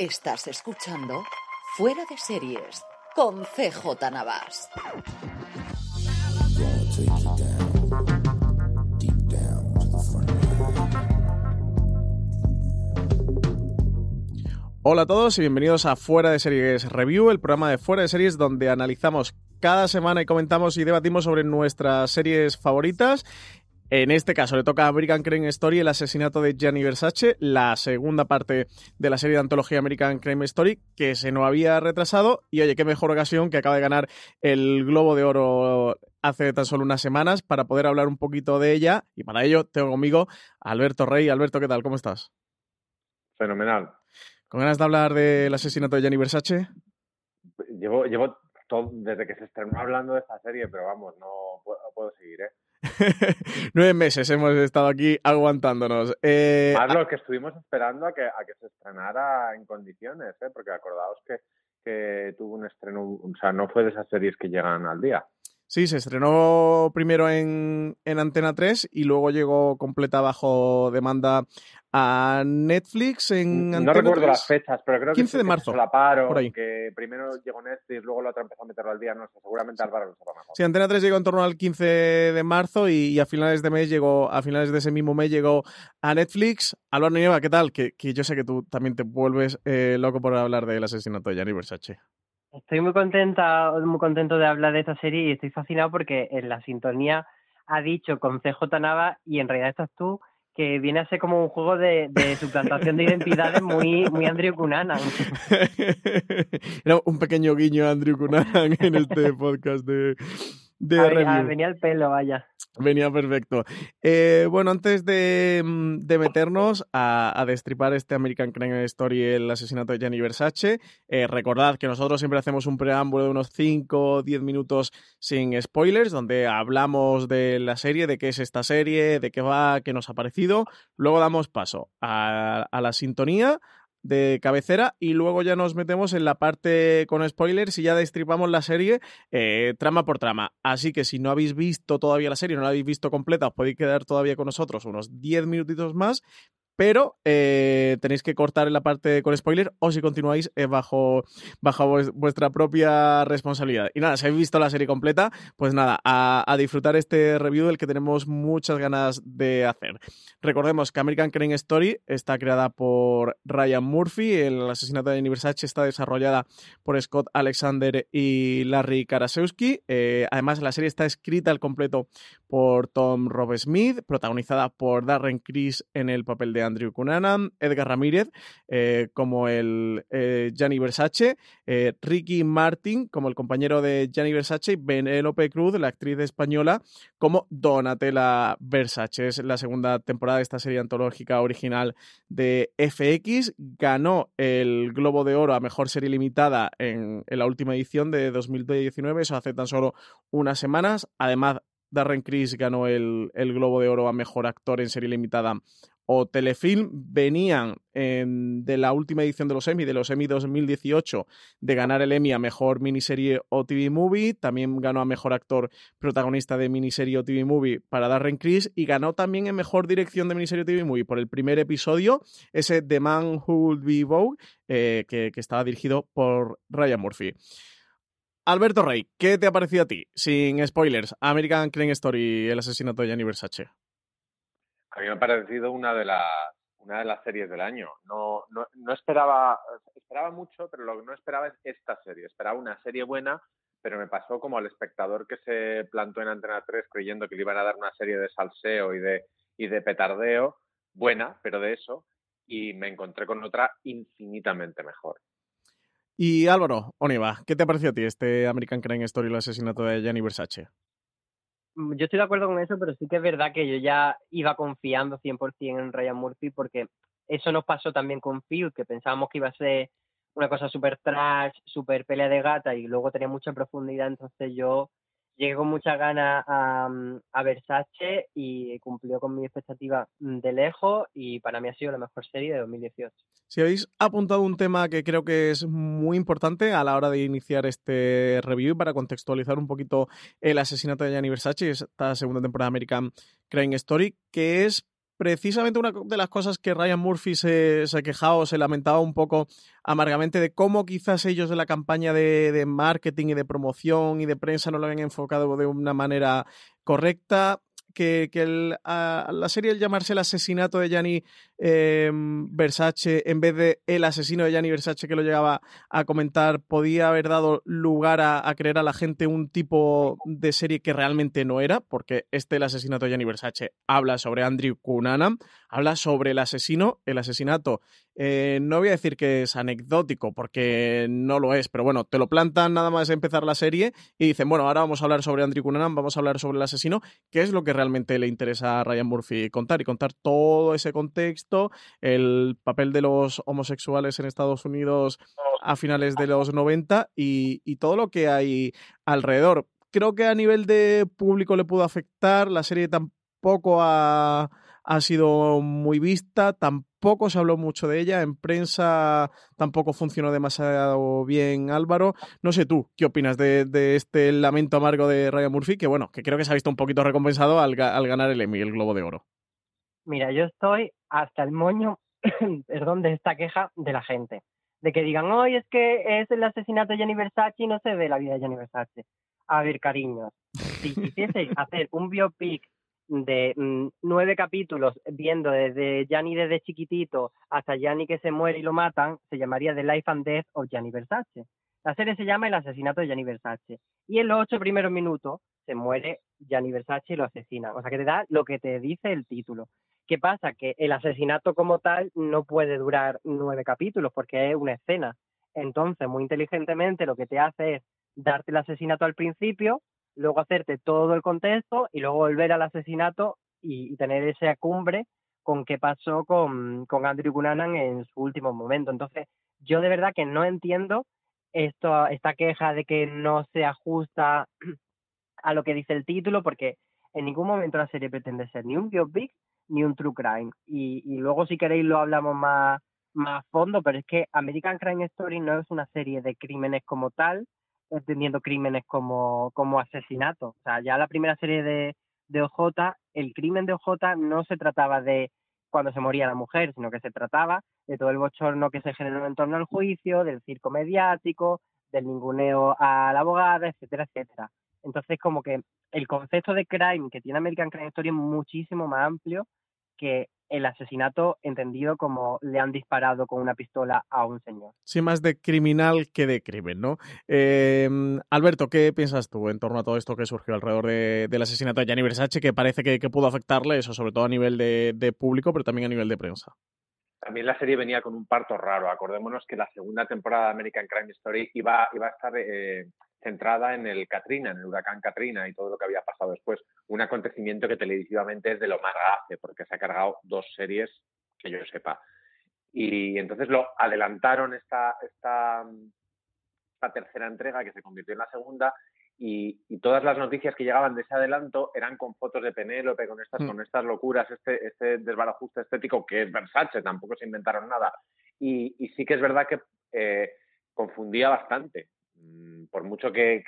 Estás escuchando Fuera de Series con CJ Navas. Hola a todos y bienvenidos a Fuera de Series Review, el programa de Fuera de Series donde analizamos cada semana y comentamos y debatimos sobre nuestras series favoritas. En este caso le toca a American Crime Story el asesinato de Gianni Versace, la segunda parte de la serie de antología American Crime Story, que se nos había retrasado. Y oye, qué mejor ocasión que acaba de ganar el Globo de Oro hace tan solo unas semanas para poder hablar un poquito de ella. Y para ello tengo conmigo a Alberto Rey. Alberto, ¿qué tal? ¿Cómo estás? Fenomenal. ¿Con ganas de hablar del asesinato de Gianni Versace? Llevo, llevo todo, desde que se estrenó hablando de esta serie, pero vamos, no puedo, no puedo seguir, ¿eh? Nueve meses hemos estado aquí aguantándonos. Eh, Más lo que estuvimos esperando a que, a que se estrenara en condiciones, ¿eh? porque acordaos que, que tuvo un estreno, o sea, no fue de esas series que llegan al día. Sí, se estrenó primero en, en, Antena 3 y luego llegó completa bajo demanda a Netflix en No Antena recuerdo 3. las fechas, pero creo 15 que, de marzo, se solaparon, por ahí. que primero llegó Netflix, luego la otra empezó a meterlo al día, no sé, seguramente Álvaro lo sepa mejor. Sí, Antena 3 llegó en torno al 15 de marzo y, y a finales de mes llegó, a finales de ese mismo mes llegó a Netflix. Álvaro Nieva, ¿qué tal? Que, que yo sé que tú también te vuelves eh, loco por hablar del asesinato de Gianni Versace. Estoy muy contenta, muy contento de hablar de esta serie y estoy fascinado porque en la sintonía ha dicho con CJ Nava y en realidad estás tú que viene a ser como un juego de, de suplantación de identidades muy, muy Andrew Cunanan. Era un pequeño guiño a Andrew Cunanan en este podcast de, de Ah, review. venía el pelo, vaya. Venía perfecto. Eh, bueno, antes de, mm, de meternos a, a, destripar este American Crime Story, el asesinato de Gianni Versace, eh, recordad que nosotros siempre hacemos un preámbulo de unos 5 o 10 minutos sin spoilers, donde hablamos de la serie, de qué es esta serie, de qué va, qué nos ha parecido. Luego damos paso a, a la sintonía, de cabecera y luego ya nos metemos en la parte con spoilers y ya destripamos la serie eh, trama por trama. Así que si no habéis visto todavía la serie, no la habéis visto completa, os podéis quedar todavía con nosotros unos 10 minutitos más. Pero eh, tenéis que cortar en la parte con spoiler o si continuáis eh, bajo, bajo vuestra propia responsabilidad. Y nada, si habéis visto la serie completa, pues nada, a, disfrutar este review del que tenemos muchas ganas de hacer. Recordemos que American Crime Story está creada por Ryan Murphy, el asesinato de Versace está desarrollada por Scott Alexander y Larry Karasewski. Eh, además, la serie está escrita al completo por Tom Rob Smith, protagonizada por Darren Criss en el papel de Andrew Cunanan, Edgar Ramírez eh, como el eh, Gianni Versace, eh, Ricky Martin como el compañero de Gianni Versace y Benélope Cruz, la actriz española, como Donatella Versace. Es la segunda temporada de esta serie antológica original de FX. Ganó el Globo de Oro a Mejor Serie Limitada en, en la última edición de 2019, eso hace tan solo unas semanas. Además, Darren Criss ganó el, el, Globo de Oro a Mejor Actor en Serie Limitada o Telefilm venían en, de la última edición de los Emmy, de los Emmy 2018, de ganar el Emmy a Mejor Miniserie o TV Movie. También ganó a Mejor Actor Protagonista de Miniserie o TV Movie para Darren Criss y ganó también en Mejor Dirección de Miniserie o TV Movie por el primer episodio, ese The Man Who Would Be Vogue, eh, que, que estaba dirigido por Ryan Murphy. Alberto Rey, ¿qué te ha parecido a ti? Sin spoilers, American Crime Story, el asesinato de Gianni Versace. A mí me ha parecido una de las una de las series del año. No, no, no esperaba, esperaba mucho, pero lo que no esperaba es esta serie. Esperaba una serie buena, pero me pasó como al espectador que se plantó en Antena 3 creyendo que le iban a dar una serie de salseo y de, y de petardeo, buena, pero de eso, y me encontré con otra infinitamente mejor. Y Álvaro, Oniva, ¿qué te pareció a ti este American Crime Story, el asesinato de Gianni Versace? Mm, yo estoy de acuerdo con eso, pero sí que es verdad que yo ya iba confiando 100% en Ryan Murphy porque eso nos pasó también con Phil, que pensábamos que iba a ser una cosa súper trash, súper pelea de gata y luego tenía mucha profundidad, entonces yo llegué con muchas ganas a, mm, a, Versace y cumplió con mi expectativa de lejos y para mí ha sido la mejor serie de 2018. Si habéis apuntado un tema que creo que es muy importante a la hora de iniciar este review para contextualizar un poquito el asesinato de Gianni Versace, esta segunda temporada de American Crime Story, que es precisamente una de las cosas que Ryan Murphy se, se quejaba o se lamentaba un poco amargamente de cómo quizás ellos de la campaña de, de, marketing y de promoción y de prensa no lo habían enfocado de una manera correcta que, que el, a, la serie el llamarse el asesinato de Gianni eh, Versace en vez de el asesino de Gianni Versace que lo llegaba a comentar podía haber dado lugar a, a, creer a la gente un tipo de serie que realmente no era, porque este el asesinato de Gianni Versace habla sobre Andrew Cunanan, habla sobre el asesino, el asesinato eh, no voy a decir que es anecdótico, porque no lo es, pero bueno, te lo plantan nada más empezar la serie y dicen, bueno, ahora vamos a hablar sobre Andrew Cunanan, vamos a hablar sobre el asesino, que es lo que realmente le interesa a Ryan Murphy contar y contar todo ese contexto, el papel de los homosexuales en Estados Unidos a finales de los 90 y, todo lo que hay alrededor. Creo que a nivel de público le pudo afectar, la serie tampoco ha ha sido muy vista, tampoco se habló mucho de ella, en prensa tampoco funcionó demasiado bien Álvaro. No sé tú, ¿qué opinas de, de este lamento amargo de Ryan Murphy? Que bueno, que creo que se ha visto un poquito recompensado al, al ganar el Emmy, el Globo de Oro. Mira, yo estoy hasta el moño, perdón, de esta queja de la gente. De que digan, hoy es que es el asesinato de Gianni Versace y no se ve la vida de Gianni Versace. A ver, cariños, si quisieseis hacer un biopic de mm, nueve capítulos viendo desde Gianni desde chiquitito hasta Gianni que se muere y lo matan, se llamaría The Life and Death of Gianni Versace. La serie se llama El asesinato de Gianni Versace. Y en los ocho primeros minutos se muere Gianni Versace y lo asesina. O sea que te da lo que te dice el título. ¿Qué pasa? Que el asesinato como tal no puede durar nueve capítulos porque es una escena. Entonces, muy inteligentemente, lo que te hace es darte el asesinato al principio, luego hacerte todo el contexto y luego volver al asesinato y, tener esa cumbre con qué pasó con, con Andrew Cunanan en su último momento. Entonces, yo de verdad que no entiendo esto, esta queja de que no se ajusta a lo que dice el título, porque en ningún momento la serie pretende ser ni un biopic ni un true crime. Y, y luego, si queréis, lo hablamos más, más a fondo, pero es que American Crime Story no es una serie de crímenes como tal, entendiendo crímenes como, como asesinato. O sea, ya la primera serie de, de OJ, el crimen de OJ no se trataba de cuando se moría la mujer, sino que se trataba de todo el bochorno que se generó en torno al juicio, del circo mediático, del ninguneo a la abogada, etcétera, etcétera. Entonces, como que el concepto de crime que tiene American Crime Story es muchísimo más amplio que el asesinato entendido como le han disparado con una pistola a un señor. Sí, más de criminal que de crimen, ¿no? Eh, Alberto, ¿qué piensas tú en torno a todo esto que surgió alrededor de, del asesinato de Gianni Versace, que parece que, que, pudo afectarle eso, sobre todo a nivel de, de, público, pero también a nivel de prensa? También la serie venía con un parto raro. Acordémonos que la segunda temporada de American Crime Story iba, iba a estar eh, centrada en el Katrina, en el huracán Katrina y todo lo que había pasado después. Un acontecimiento que televisivamente es de lo más grave, porque se ha cargado dos series que yo sepa. Y entonces lo adelantaron esta, esta, esta tercera entrega que se convirtió en la segunda y, y, todas las noticias que llegaban de ese adelanto eran con fotos de Penélope, con estas, mm. con estas locuras, este, este desbarajuste estético que es Versace, tampoco se inventaron nada. Y, y sí que es verdad que eh, confundía bastante. Por mucho que,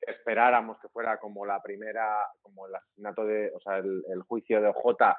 esperáramos que fuera como la primera, como el asesinato de, o sea, el, juicio de OJ,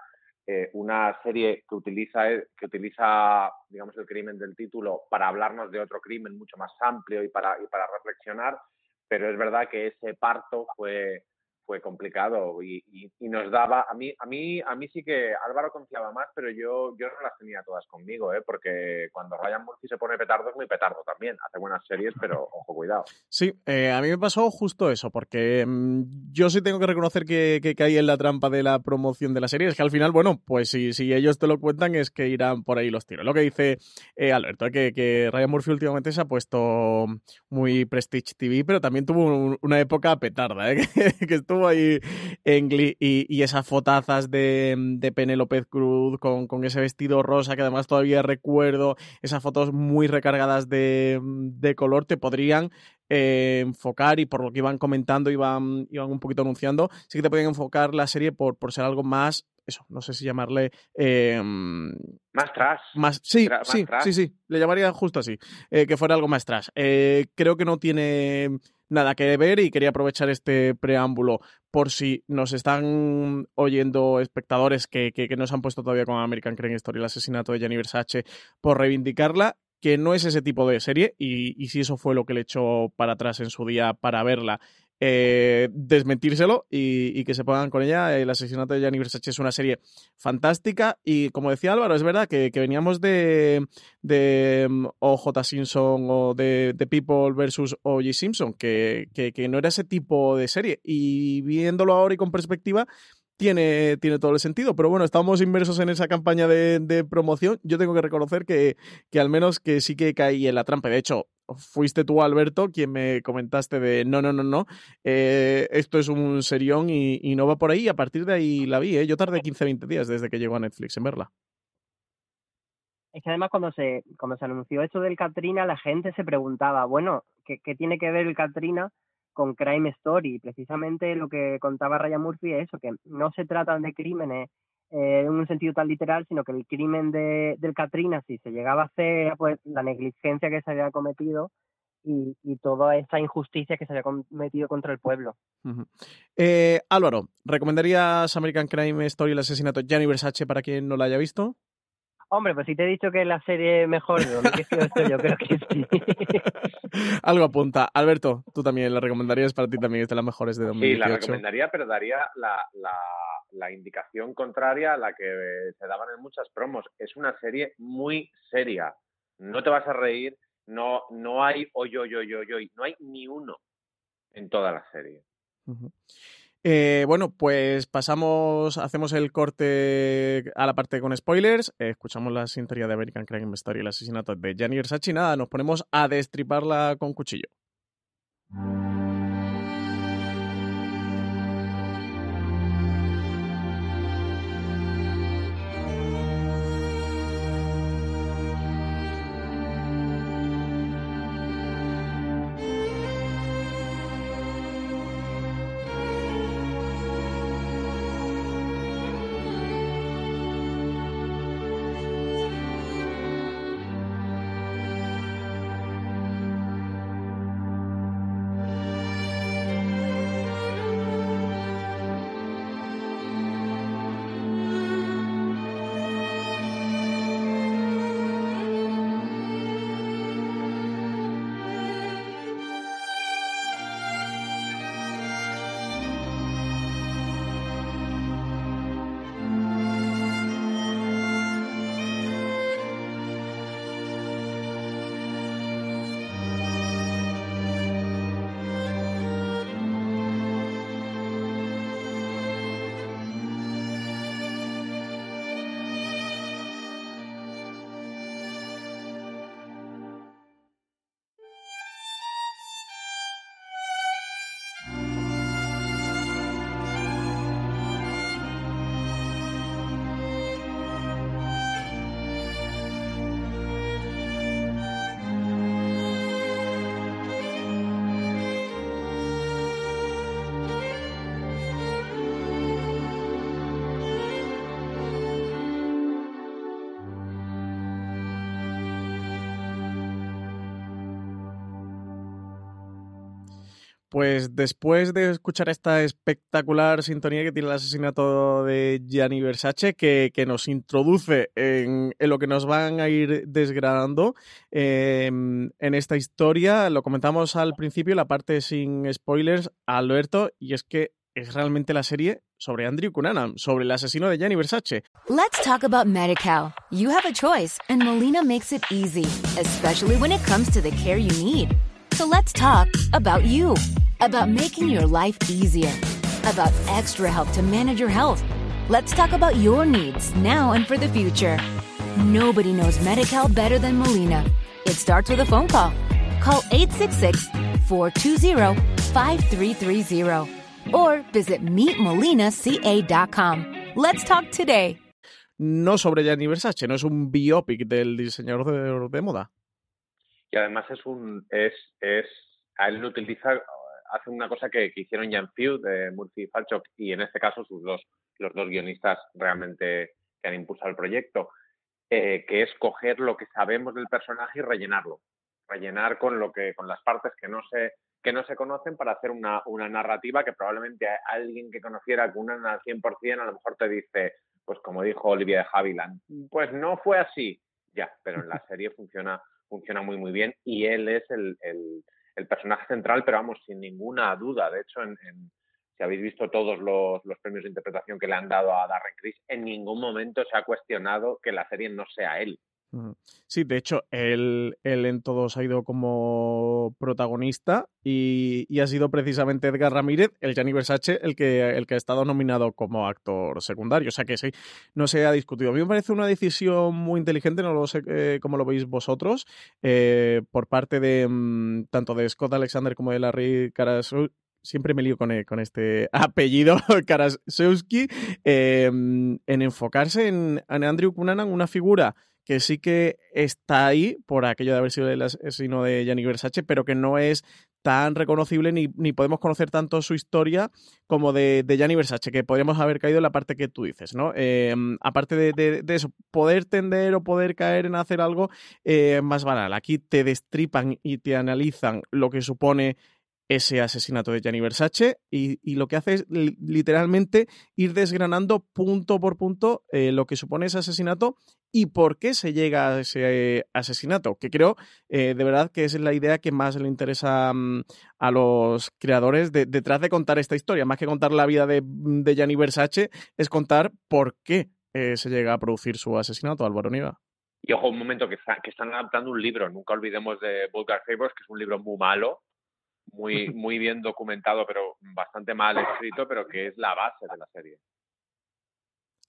eh, una serie que utiliza, que utiliza, digamos, el crimen del título para hablarnos de otro crimen mucho más amplio y para, y para reflexionar, pero es verdad que ese parto fue, fue complicado y, nos daba a mí a mí a mí sí que Álvaro confiaba más pero yo yo no las tenía todas conmigo ¿eh? porque cuando Ryan Murphy se pone petardo es muy petardo también hace buenas series pero ojo cuidado sí eh, a mí me pasó justo eso porque mm, yo sí tengo que reconocer que, que, caí en la trampa de la promoción de la serie es que al final bueno pues si, si ellos te lo cuentan es que irán por ahí los tiros lo que dice eh, Alberto que, que Ryan Murphy últimamente se ha puesto muy Prestige TV pero también tuvo una época petarda ¿eh? que estuvo ahí en y, esas fotazas de, de Penélope Cruz con, con, ese vestido rosa que además todavía recuerdo, esas fotos muy recargadas de, de color, te podrían eh, enfocar y por lo que iban comentando, iban, iban un poquito anunciando, sí que te podían enfocar la serie por, por ser algo más eso, no sé si llamarle... Eh, más trash. Más, sí, sí, sí, sí, le llamaría justo así, eh, que fuera algo más trash. Creo que no tiene nada que ver y quería aprovechar este preámbulo por si nos están oyendo espectadores que, que, que nos han puesto todavía con American Crime Story el asesinato de Jenny Versace por reivindicarla que no es ese tipo de serie y, y si eso fue lo que le echó para atrás en su día para verla eh, desmentírselo y, que se pongan con ella. El asesinato de Gianni Versace es una serie fantástica y como decía Álvaro, es verdad que, veníamos de, de mm, OJ Simpson o de, People versus O.J. Simpson, que, no era ese tipo de serie y viéndolo ahora y con perspectiva, tiene, tiene, todo el sentido. Pero bueno, estamos inmersos en esa campaña de, de promoción. Yo tengo que reconocer que, que, al menos que sí que caí en la trampa. De hecho, fuiste tú, Alberto, quien me comentaste de no, no, no, no, eh, esto es un serión y, no va por ahí. a partir de ahí la vi, ¿eh? Yo tardé 15, 20 días desde que llegó a Netflix en verla. Es que además cuando se, cuando se anunció esto del Katrina, la gente se preguntaba, bueno, ¿qué, tiene que ver el Katrina con Crime Story? Precisamente lo que contaba Ryan Murphy es eso, que no se tratan de crímenes eh, en un sentido tan literal, sino que el crimen de, del Katrina, si se llegaba a hacer, pues la negligencia que se había cometido y, toda esa injusticia que se había cometido contra el pueblo. Eh, Álvaro, ¿recomendarías American Crime Story, el asesinato de Gianni Versace para quien no la haya visto? Hombre, pues si te he dicho que es la serie mejor de donde esto, yo creo que sí. Algo apunta. Alberto, tú también la recomendarías para ti también, es de las mejores de 2018. Sí, la recomendaría, pero daría la la indicación contraria a la que se daban en muchas promos. Es una serie muy seria. No te vas a reír, no, no hay oy, oy, oy, oy, no hay ni uno en toda la serie. Eh, bueno, pues pasamos, hacemos el corte a la parte con spoilers, escuchamos la sintonía de American Crime Story, el asesinato de Gianni Versace, nada, nos ponemos a destriparla con cuchillo. Pues después de escuchar esta espectacular sintonía que tiene el asesinato de Gianni Versace, que, nos introduce en, lo que nos van a ir desgranando em, en esta historia, lo comentamos al principio, la parte sin spoilers, Alberto, y es que es realmente la serie sobre Andrew Cunanan, sobre el asesino de Gianni Versace. Let's talk about MediCal. You have a choice and Molina makes it easy, especially when it comes to the care you need. So let's talk about you, about making your life easier, about extra help to manage your health. Let's talk about your needs now and for the future. Nobody knows MediCal better than Molina. It starts with a phone call. Call 866 420 5330 or visit meetmolinaca.com. Let's talk today. No sobre Gianni Versace, no es un biopic del diseñador de, de moda. Y además es un es es a él lo utiliza hace una cosa que, que hicieron Jan Few de Murphy Falchuk y en este caso sus dos los dos guionistas realmente que han impulsado el proyecto, eh, que es coger lo que sabemos del personaje y rellenarlo, rellenar con lo que con las partes que no se que no se conocen para hacer una, una narrativa que probablemente alguien que conociera Cunan al 100% a lo mejor te dice, pues como dijo Olivia de Havilland, pues no fue así, ya, pero en la serie funciona, funciona muy muy bien y él es el, el, personaje central, pero vamos, sin ninguna duda, de hecho, en, en si habéis visto todos los, los, premios de interpretación que le han dado a Darren Criss, en ningún momento se ha cuestionado que la serie no sea él. Sí, de hecho, él, él, en todos ha ido como protagonista y, ha sido precisamente Edgar Ramírez, el Gianni Versace, el que, el que ha estado nominado como actor secundario. O sea que sí, no se ha discutido. A mí me parece una decisión muy inteligente, no lo sé eh, cómo lo veis vosotros, eh, por parte de mm, tanto de Scott Alexander como de Larry Karasuk, siempre me lío con, con este apellido, Karasowski, eh, en enfocarse en, en Andrew Cunanan, una figura que sí que está ahí por aquello de haber sido el asesino de Gianni Versace, pero que no es tan reconocible ni, ni podemos conocer tanto su historia como de, de Gianni Versace, que podríamos haber caído en la parte que tú dices, ¿no? Eh, aparte de, eso, poder tender o poder caer en hacer algo eh, más banal. Aquí te destripan y te analizan lo que supone ese asesinato de Gianni Versace y, y, lo que hace es literalmente ir desgranando punto por punto eh, lo que supone ese asesinato y por qué se llega a ese asesinato, que creo eh, de verdad que es la idea que más le interesa um, a los creadores de, detrás de contar esta historia, más que contar la vida de, de Gianni Versace, es contar por qué eh, se llega a producir su asesinato, Álvaro Niva. Y ojo, un momento que, está, que están adaptando un libro, nunca olvidemos de Vulgar Favors, que es un libro muy malo, muy, muy bien documentado, pero bastante mal escrito, pero que es la base de la serie.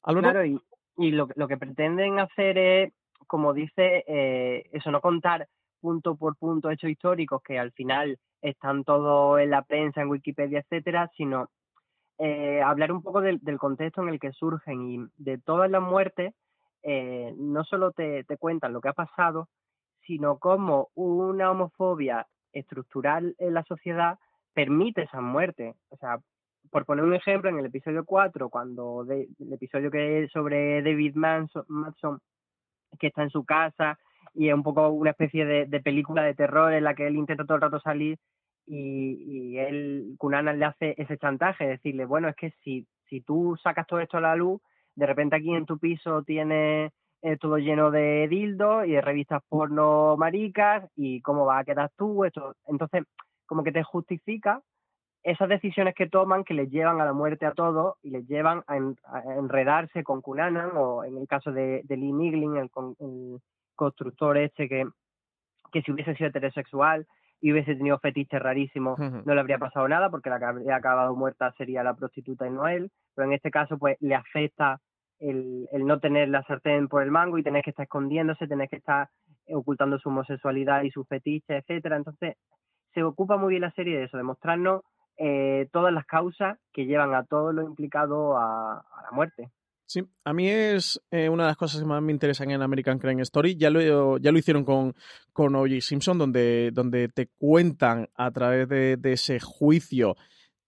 ¿Álvaro? Claro, y, y lo, lo, que pretenden hacer es, como dice, eh, eso, no contar punto por punto hechos históricos que al final están todos en la prensa, en Wikipedia, etcétera, sino eh, hablar un poco del, contexto en el que surgen y de todas las muertes, eh, no solo te, te cuentan lo que ha pasado, sino cómo una homofobia estructural en la sociedad permite esa muerte. O sea, por poner un ejemplo, en el episodio 4, cuando el episodio que es sobre David Manson, que está en su casa y es un poco una especie de, película de terror en la que él intenta todo el rato salir y, y él, Cunanan le hace ese chantaje, decirle, bueno, es que si, si tú sacas todo esto a la luz, de repente aquí en tu piso tienes eh, todo lleno de dildos y de revistas porno maricas y cómo va a quedar tú, esto. Entonces, como que te justifica esas decisiones que toman que les llevan a la muerte a todos y les llevan a, en, a enredarse con Cunanan o en el caso de, de Lee Niglin, el, el, constructor este que, que si hubiese sido heterosexual y hubiese tenido fetiches rarísimos, uh -huh. no le habría pasado nada porque la que habría acabado muerta sería la prostituta y no él, pero en este caso pues le afecta el, el, no tener la sartén por el mango y tener que estar escondiéndose, tener que estar ocultando su homosexualidad y sus fetiches, etcétera. Entonces, se ocupa muy bien la serie de eso, de mostrarnos eh, todas las causas que llevan a todo lo implicado a, la muerte. Sí, a mí es eh, una de las cosas que más me interesan en American Crime Story. Ya lo, ya lo hicieron con, con O.J. Simpson, donde, donde te cuentan a través de, de ese juicio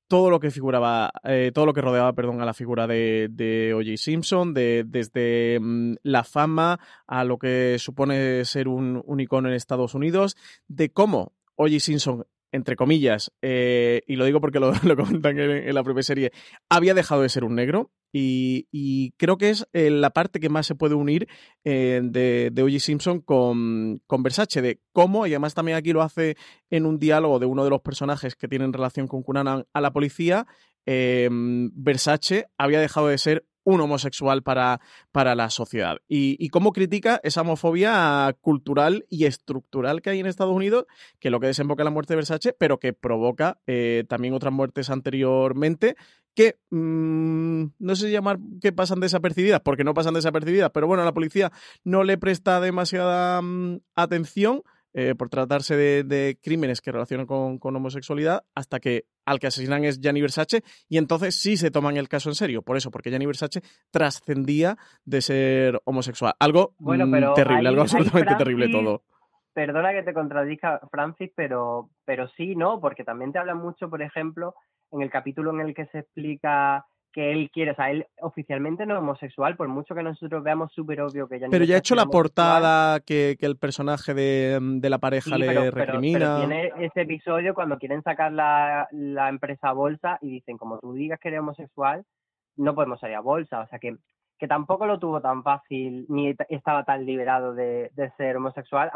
todo lo que figuraba, eh, todo lo que rodeaba, perdón, a la figura de, de O.J. Simpson, de, desde mm, la fama a lo que supone ser un, un icono en Estados Unidos, de cómo O.J. Simpson entre comillas, eh, y lo digo porque lo, lo comentan en, la propia serie, había dejado de ser un negro. Y, y creo que es eh, la parte que más se puede unir eh, de, de. Simpson con, con, Versace, de cómo, y además también aquí lo hace en un diálogo de uno de los personajes que tienen relación con Cunanan a la policía, Versace había dejado de ser un homosexual para, para la sociedad. Y, cómo critica esa homofobia cultural y estructural que hay en Estados Unidos, que lo que desemboca en la muerte de Versace, pero que provoca eh, también otras muertes anteriormente que mm, no sé llamar que pasan desapercibidas, porque no pasan desapercibidas, pero bueno, la policía no le presta demasiada mm, atención eh, por tratarse de, crímenes que relacionan con, homosexualidad, hasta que al que asesinan es Gianni Versace, y entonces sí se toman el caso en serio. Por eso, porque Gianni Versace trascendía de ser homosexual. Algo mm, terrible, algo absolutamente terrible todo. Perdona que te contradiga, Francis, pero, pero sí, ¿no? Porque también te habla mucho, por ejemplo, en el capítulo en el que se explica que él quiere, o sea, él oficialmente no es homosexual, por mucho que nosotros veamos súper obvio que ya Pero ya ha hecho la portada que, el personaje de, la pareja le recrimina. Pero, tiene ese episodio cuando quieren sacar la, empresa a bolsa y dicen, como tú digas que eres homosexual, no podemos salir a bolsa. O sea que, que tampoco lo tuvo tan fácil, ni estaba tan liberado de, ser homosexual,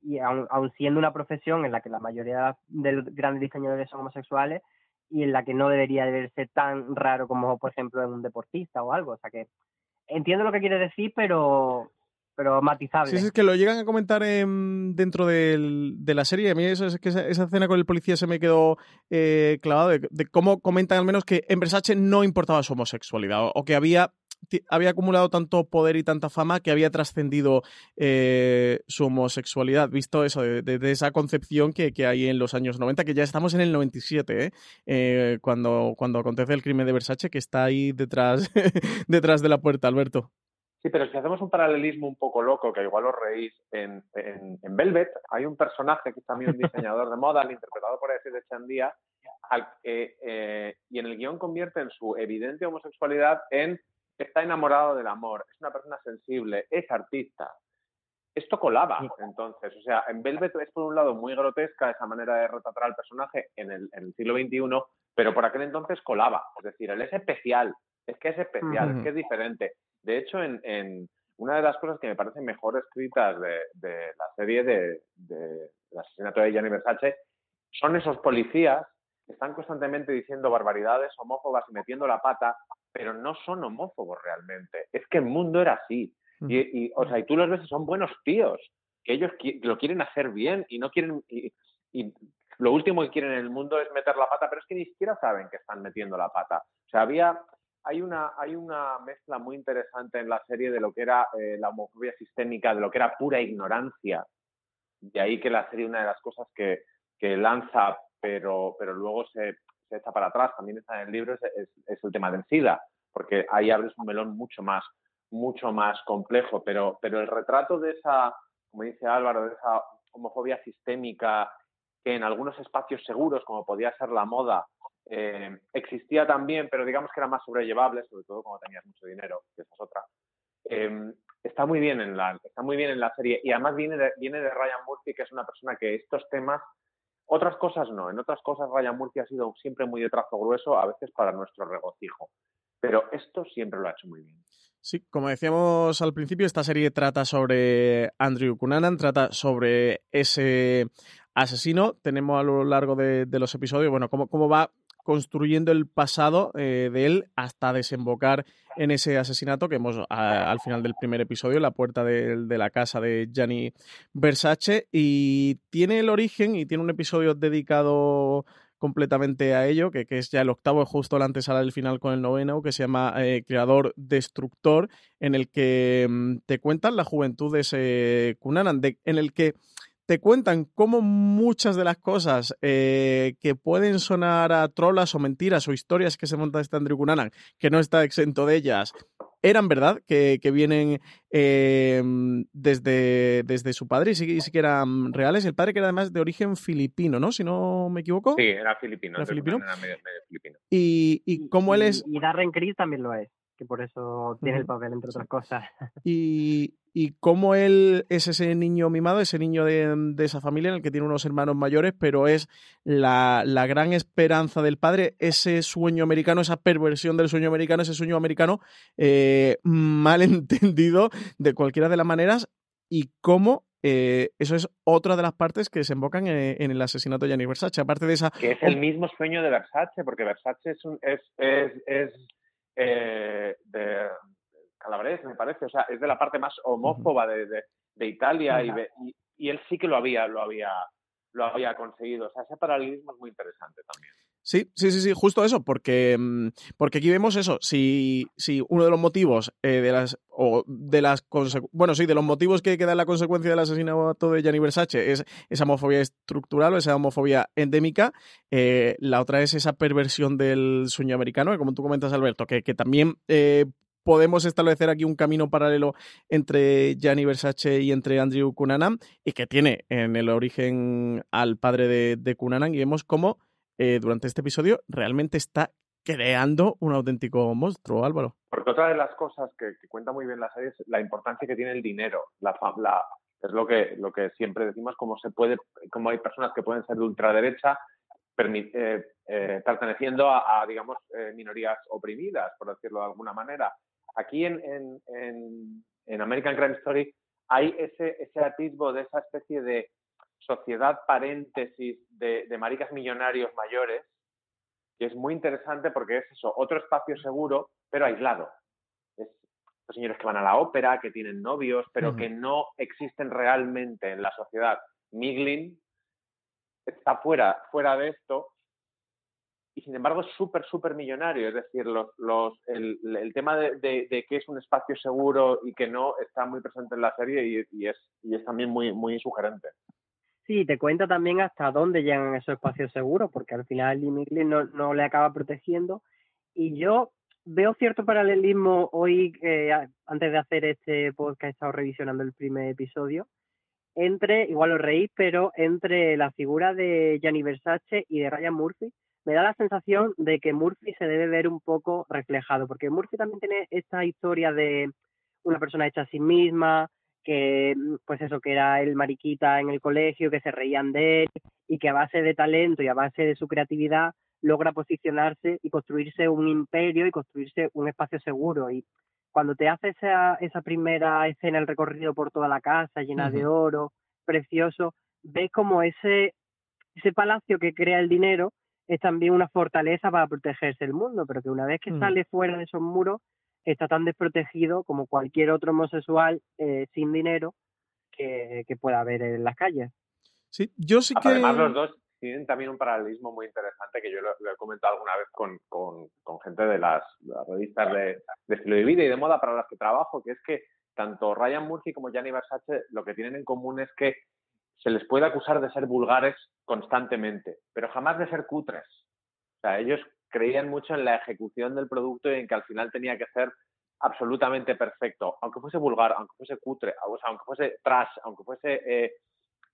y aun, siendo una profesión en la que la mayoría de los grandes diseñadores son homosexuales, y en la que no debería de verse tan raro como, por ejemplo, en un deportista o algo. O sea que entiendo lo que quiere decir, pero pero matizable. Sí, es que lo llegan a comentar dentro de la serie. A mí eso, es que esa, escena con el policía se me quedó eh, clavado de, de, cómo comentan al menos que en Versace no importaba su homosexualidad o que había había acumulado tanto poder y tanta fama que había trascendido eh, su homosexualidad, visto eso, de, esa concepción que, hay en los años 90, que ya estamos en el 97, ¿eh? ¿eh? cuando, cuando acontece el crimen de Versace, que está ahí detrás, detrás de la puerta, Alberto. Sí, pero si hacemos un paralelismo un poco loco, que igual os reís, en, en, Velvet hay un personaje que es también un diseñador de moda, interpretado por ese de Chandía, eh, y en el guion convierte en su evidente homosexualidad en está enamorado del amor, es una persona sensible, es artista. Esto colaba entonces, o sea, en Velvet es por un lado muy grotesca esa manera de retratar al personaje en el, siglo XXI, pero por aquel entonces colaba, es decir, él es especial, es que es especial, es que es diferente. De hecho, en, una de las cosas que me parecen mejor escritas de, la serie de, de, asesinato de Gianni Versace son esos policías que están constantemente diciendo barbaridades homófobas y metiendo la pata pero no son homófobos realmente. Es que el mundo era así. Y, o sea, y tú los ves y son buenos tíos, que ellos lo quieren hacer bien y no quieren... Y, lo último que quieren en el mundo es meter la pata, pero es que ni siquiera saben que están metiendo la pata. O sea, había... Hay una, hay una mezcla muy interesante en la serie de lo que era eh, la homofobia sistémica, de lo que era pura ignorancia. De ahí que la serie, una de las cosas que, que lanza, pero, pero luego se, se echa para atrás, también está en el libro, es, el tema del SIDA, porque ahí abres un melón mucho más, mucho más complejo, pero, pero el retrato de esa, como dice Álvaro, de esa homofobia sistémica que en algunos espacios seguros, como podía ser la moda, eh, existía también, pero digamos que era más sobrellevable, sobre todo cuando tenías mucho dinero, que esa es otra. Eh, está muy bien en la está muy bien en la serie y además viene viene de Ryan Murphy que es una persona que estos temas otras cosas no, en otras cosas Ryan Murphy ha sido siempre muy de trazo grueso, a veces para nuestro regocijo, pero esto siempre lo ha hecho muy bien. Sí, como decíamos al principio, esta serie trata sobre Andrew Cunanan, trata sobre ese asesino. Tenemos a lo largo de, los episodios, bueno, cómo, cómo va construyendo el pasado eh, de él hasta desembocar en ese asesinato que hemos al final del primer episodio, la puerta de, la casa de Gianni Versace. Y tiene el origen y tiene un episodio dedicado completamente a ello, que, es ya el octavo, justo la antesala del final con el noveno, que se llama eh, Creador Destructor, en el que mm, te cuentan la juventud de ese Cunanan, en el que te cuentan cómo muchas de las cosas eh, que pueden sonar a trolas o mentiras o historias que se monta este Andrew Cunanan, que no está exento de ellas, eran verdad, que, vienen em, desde, desde su padre y sí, que eran reales. El padre que era además de origen filipino, ¿no? Si no me equivoco. Sí, era filipino. filipino. Y, y cómo él es... Y Darren Criss también lo es que por eso tiene el papel, entre otras cosas. Y, y cómo él es ese niño mimado, ese niño de, esa familia en el que tiene unos hermanos mayores, pero es la, gran esperanza del padre, ese sueño americano, esa perversión del sueño americano, ese sueño americano eh, mal entendido de cualquiera de las maneras, y cómo eh, eso es otra de las partes que se embocan en, el asesinato de Gianni Versace. Aparte de esa. Que es el mismo sueño de Versace, porque Versace es, un, es, eh, Calabrese, me parece, o sea, es de la parte más homófoba de, de, Italia y, y, y, él sí que lo había, lo había, lo había conseguido. O sea, ese paralelismo es muy interesante también. Sí, sí, sí, sí, justo eso, porque, mm, porque aquí vemos eso, si, si uno de los motivos eh, de las, o de las bueno, sí, de los motivos que, da la consecuencia del asesinato de Gianni Versace es esa homofobia estructural o esa homofobia endémica, eh, la otra es esa perversión del sueño americano, que como tú comentas, Alberto, que, que también eh, podemos establecer aquí un camino paralelo entre Gianni Versace y entre Andrew Cunanan y que tiene en el origen al padre de, de Cunanan y vemos cómo eh, durante este episodio realmente está creando un auténtico monstruo, Álvaro. Porque otra de las cosas que, cuenta muy bien la serie es la importancia que tiene el dinero. La, la, es lo que, siempre decimos, como se puede, como hay personas que pueden ser de ultraderecha, eh, eh, perteneciendo a, digamos, minorías oprimidas, por decirlo de alguna manera. Aquí en, en, en, American Crime Story hay ese, ese atisbo de esa especie de sociedad paréntesis de, maricas millonarios mayores, que es muy interesante porque es eso, otro espacio seguro, pero aislado. Es los señores que van a la ópera, que tienen novios, pero que no existen realmente en la sociedad. Miglin está fuera, fuera de esto y sin embargo es súper, súper millonario. Es decir, los, los, el, el tema de, de, que es un espacio seguro y que no está muy presente en la serie y, es, y es también muy, muy sugerente. Sí, te cuenta también hasta dónde llegan esos espacios seguros, porque al final Lee no, no le acaba protegiendo. Y yo veo cierto paralelismo hoy, eh, antes de hacer este podcast, he estado revisionando el primer episodio, entre, igual lo reí, pero entre la figura de Gianni Versace y de Ryan Murphy. Me da la sensación de que Murphy se debe ver un poco reflejado, porque Murphy también tiene esta historia de una persona hecha a sí misma, que mm, pues eso, que era el mariquita en el colegio, que se reían de él y que a base de talento y a base de su creatividad logra posicionarse y construirse un imperio y construirse un espacio seguro. Y cuando te hace esa, esa primera escena, el recorrido por toda la casa llena de oro, precioso, ves como ese, ese palacio que crea el dinero es también una fortaleza para protegerse el mundo, pero que una vez que mm. sale fuera de esos muros, está tan desprotegido como cualquier otro homosexual eh, sin dinero que, pueda haber en las calles. Sí, yo sí que... Además, los dos tienen también un paralelismo muy interesante que yo lo, he comentado alguna vez con, con, gente de las, revistas de, de, estilo de vida y de moda para las que trabajo, que es que tanto Ryan Murphy como Gianni Versace lo que tienen en común es que se les puede acusar de ser vulgares constantemente, pero jamás de ser cutres. O sea, ellos creían mucho en la ejecución del producto y en que al final tenía que ser absolutamente perfecto, aunque fuese vulgar, aunque fuese cutre, aunque fuese trash, aunque fuese eh,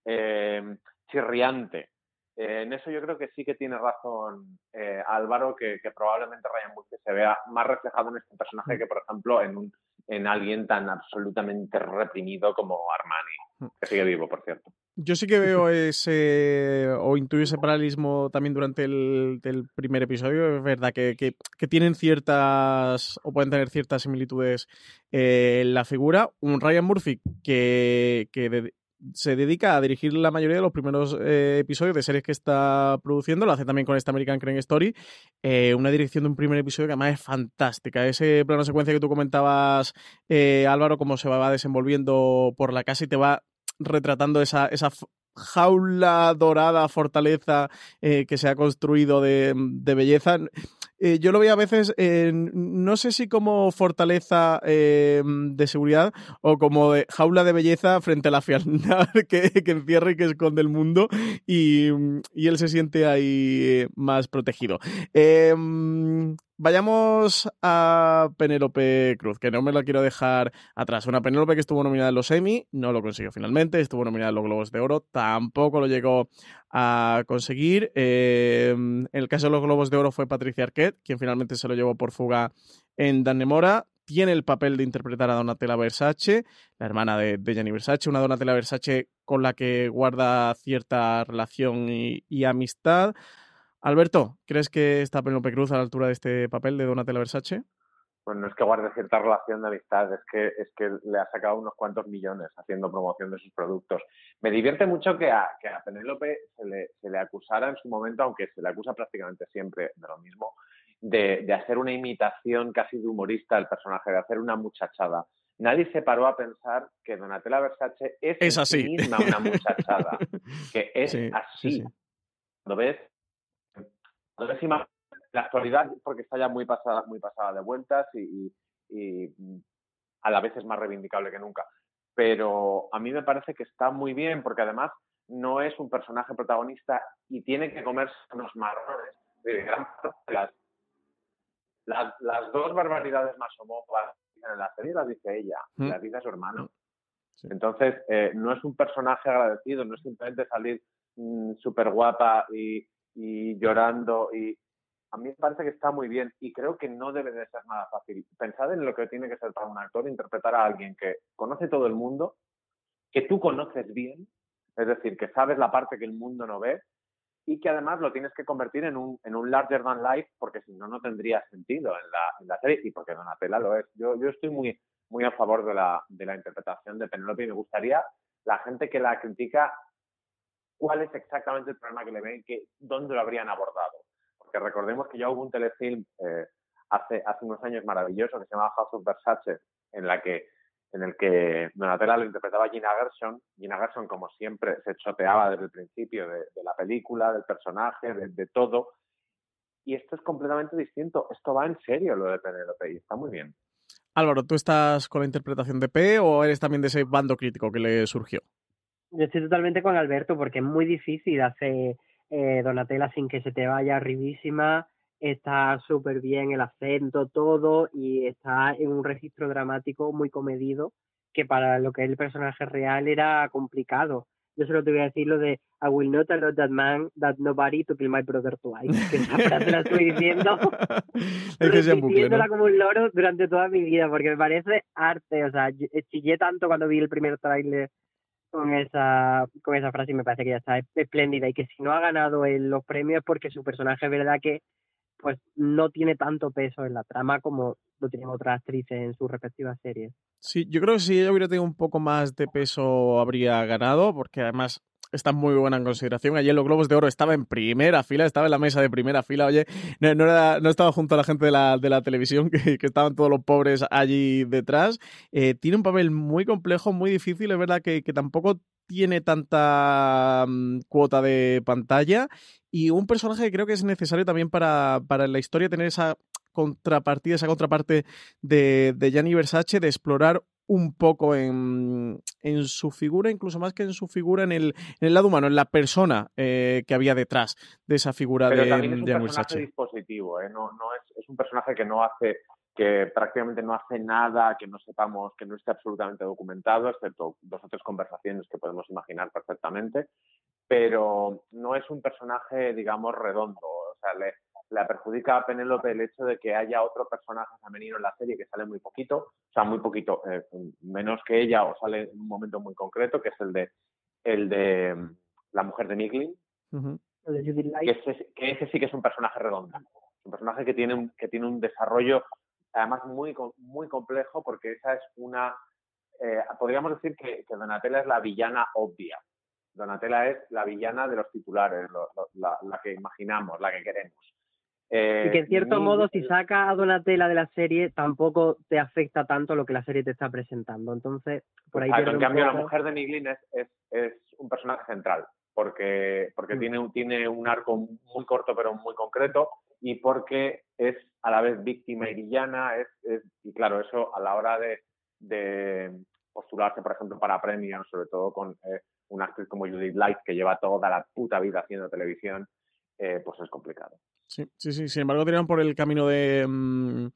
eh, chirriante. Eh, en eso yo creo que sí que tiene razón Álvaro, que, probablemente Ryan Murphy se vea más reflejado en este personaje que, por ejemplo, en, un, en alguien tan absolutamente reprimido como Armani, que sigue vivo, por cierto. Yo sí que veo ese, o intuyo ese paralelismo también durante el, primer episodio. Es verdad que, que, tienen ciertas, o pueden tener ciertas similitudes eh, en la figura. Un Ryan Murphy que, que se dedica a dirigir la mayoría de los primeros eh, episodios de series que está produciendo. Lo hace también con esta American Crime Story. Eh, una dirección de un primer episodio que además es fantástica. Ese plano secuencia que tú comentabas, Álvaro, cómo se va desenvolviendo por la casa y te va retratando esa, esa jaula dorada, fortaleza eh, que se ha construido de, de belleza. Eh, yo lo veo a veces, no sé si como fortaleza eh, de seguridad o como jaula de belleza frente a la fealdad que, que encierra y que esconde el mundo y, y él se siente ahí más protegido. Vayamos a Penélope Cruz, que no me la quiero dejar atrás. Una Penélope que estuvo nominada en los Emmy, no lo consiguió finalmente, estuvo nominada en los Globos de Oro, tampoco lo llegó a conseguir. Eh, en el caso de los Globos de Oro fue Patricia Arquette, quien finalmente se lo llevó por fuga en Danemora. Tiene el papel de interpretar a Donatella Versace, la hermana de, de Gianni Versace, una Donatella Versace con la que guarda cierta relación y amistad. Alberto, ¿crees que está Penélope Cruz a la altura de este papel de Donatella Versace? bueno, no es que guarde cierta relación de amistad, es que, es que le ha sacado unos cuantos millones haciendo promoción de sus productos. Me divierte mucho que a, que a Penélope se le, se le acusara en su momento, aunque se le acusa prácticamente siempre de lo mismo, de, de hacer una imitación casi de humorista del personaje, de hacer una muchachada. Nadie se paró a pensar que Donatella Versace es, Es así. sí misma una muchachada, que es Sí, así. sí, sí. Cuando ves, la actualidad, porque está ya muy pasada, muy pasada de vueltas y, y- y, mm, a la vez es más reivindicable que nunca. Pero a mí me parece que está muy bien, porque además no es un personaje protagonista y tiene que comerse unos marrones. Las, las, las dos barbaridades más homófobas en la serie las dice ella, Mm. las dice su hermano. Sí. Entonces, eh, no es un personaje agradecido, no es simplemente salir súper guapa y, y llorando. Y a mí me parece que está muy bien y creo que no debe de ser nada fácil. Pensad en lo que tiene que ser para un actor interpretar a alguien que conoce todo el mundo, que tú conoces bien, es decir, que sabes la parte que el mundo no ve y que además lo tienes que convertir en un, en un larger than life porque si no, no tendría sentido en la, en la serie y porque Donatella lo es. Yo, yo estoy muy, muy a favor de la, de la interpretación de Penélope y me gustaría la gente que la critica cuál es exactamente el problema que le ven, que, dónde lo habrían abordado. Porque recordemos que ya hubo un telefilm eh, hace, hace unos años maravilloso que se llamaba House Versace, en, la que, en el que Donatella lo interpretaba Gina Gershon. Gina Gershon, como siempre, se choteaba desde el principio de, de la película, del personaje, de, de todo. Y esto es completamente distinto. Esto va en serio, lo de Penélope, y está muy bien. Álvaro, ¿tú estás con la interpretación de P o eres también de ese bando crítico que le surgió? Yo estoy totalmente con Alberto porque es muy difícil hacer eh, Donatella sin que se te vaya arribísima. Está súper bien el acento, todo, y está en un registro dramático muy comedido que para lo que es el personaje real era complicado. Yo solo te voy a decir lo de I will not allow that man, that nobody to kill my brother twice. Que esa frase la estoy diciendo Es que sea en bucle, ¿no? repitiéndola como un loro durante toda mi vida, porque me parece arte. O sea, chillé tanto cuando vi el primer tráiler con esa, con esa frase y me parece que ya está espléndida. Y que si no ha ganado en los premios es porque su personaje es verdad que pues no tiene tanto peso en la trama como lo tienen otras actrices en sus respectivas series. Sí, yo creo que si ella hubiera tenido un poco más de peso habría ganado, porque además está muy buena en consideración. Ayer los Globos de Oro estaba en primera fila, estaba en la mesa de primera fila. Oye, no, estaba junto a la gente de la, televisión, que, estaban todos los pobres allí detrás. Eh, tiene un papel muy complejo, muy difícil. Es verdad que, tampoco tiene tanta mm, cuota de pantalla y un personaje que creo que es necesario también para, para la historia tener esa contrapartida, esa contraparte de, de Gianni Versace, de explorar un poco en, en su figura, incluso más que en su figura, en el, en el lado humano, en la persona eh, que había detrás de esa figura Pero de también es un personaje dispositivo, ¿eh? no, no es, es un personaje que no hace, que prácticamente no hace nada, que no sepamos, que no esté absolutamente documentado, excepto dos o tres conversaciones que podemos imaginar perfectamente, pero no es un personaje, digamos, redondo. O sea, le, le perjudica a Penélope el hecho de que haya otro personaje femenino en la serie que sale muy poquito, o sea, muy poquito, eh, menos que ella, o sale en un momento muy concreto, que es el de, el de la mujer de de Judith Light. que ese, que ese sí que es un personaje redondo. Un personaje que tiene un, que tiene un desarrollo además muy, co- muy complejo porque esa es una... eh, podríamos decir que, que Donatella es la villana obvia. Donatella es la villana de los titulares, lo- lo- la, la que imaginamos, la que queremos. Eh, Y que en cierto modo, si sacas a Donatella de la serie, tampoco te afecta tanto lo que la serie te está presentando. Entonces, por ahí pierde en cambio, la mujer de Miglin es, es, es un personaje central, porque, porque Mm. tiene, un, tiene un arco muy corto pero muy concreto y porque es a la vez víctima y villana, es, es- y claro, eso a la hora de, de postularse, por ejemplo, para premios, sobre todo con eh, una actriz como Judith Light, que lleva toda la puta vida haciendo televisión, eh, pues es complicado. Sí, sí, sí. Sin embargo, tiraron por el camino de, mm,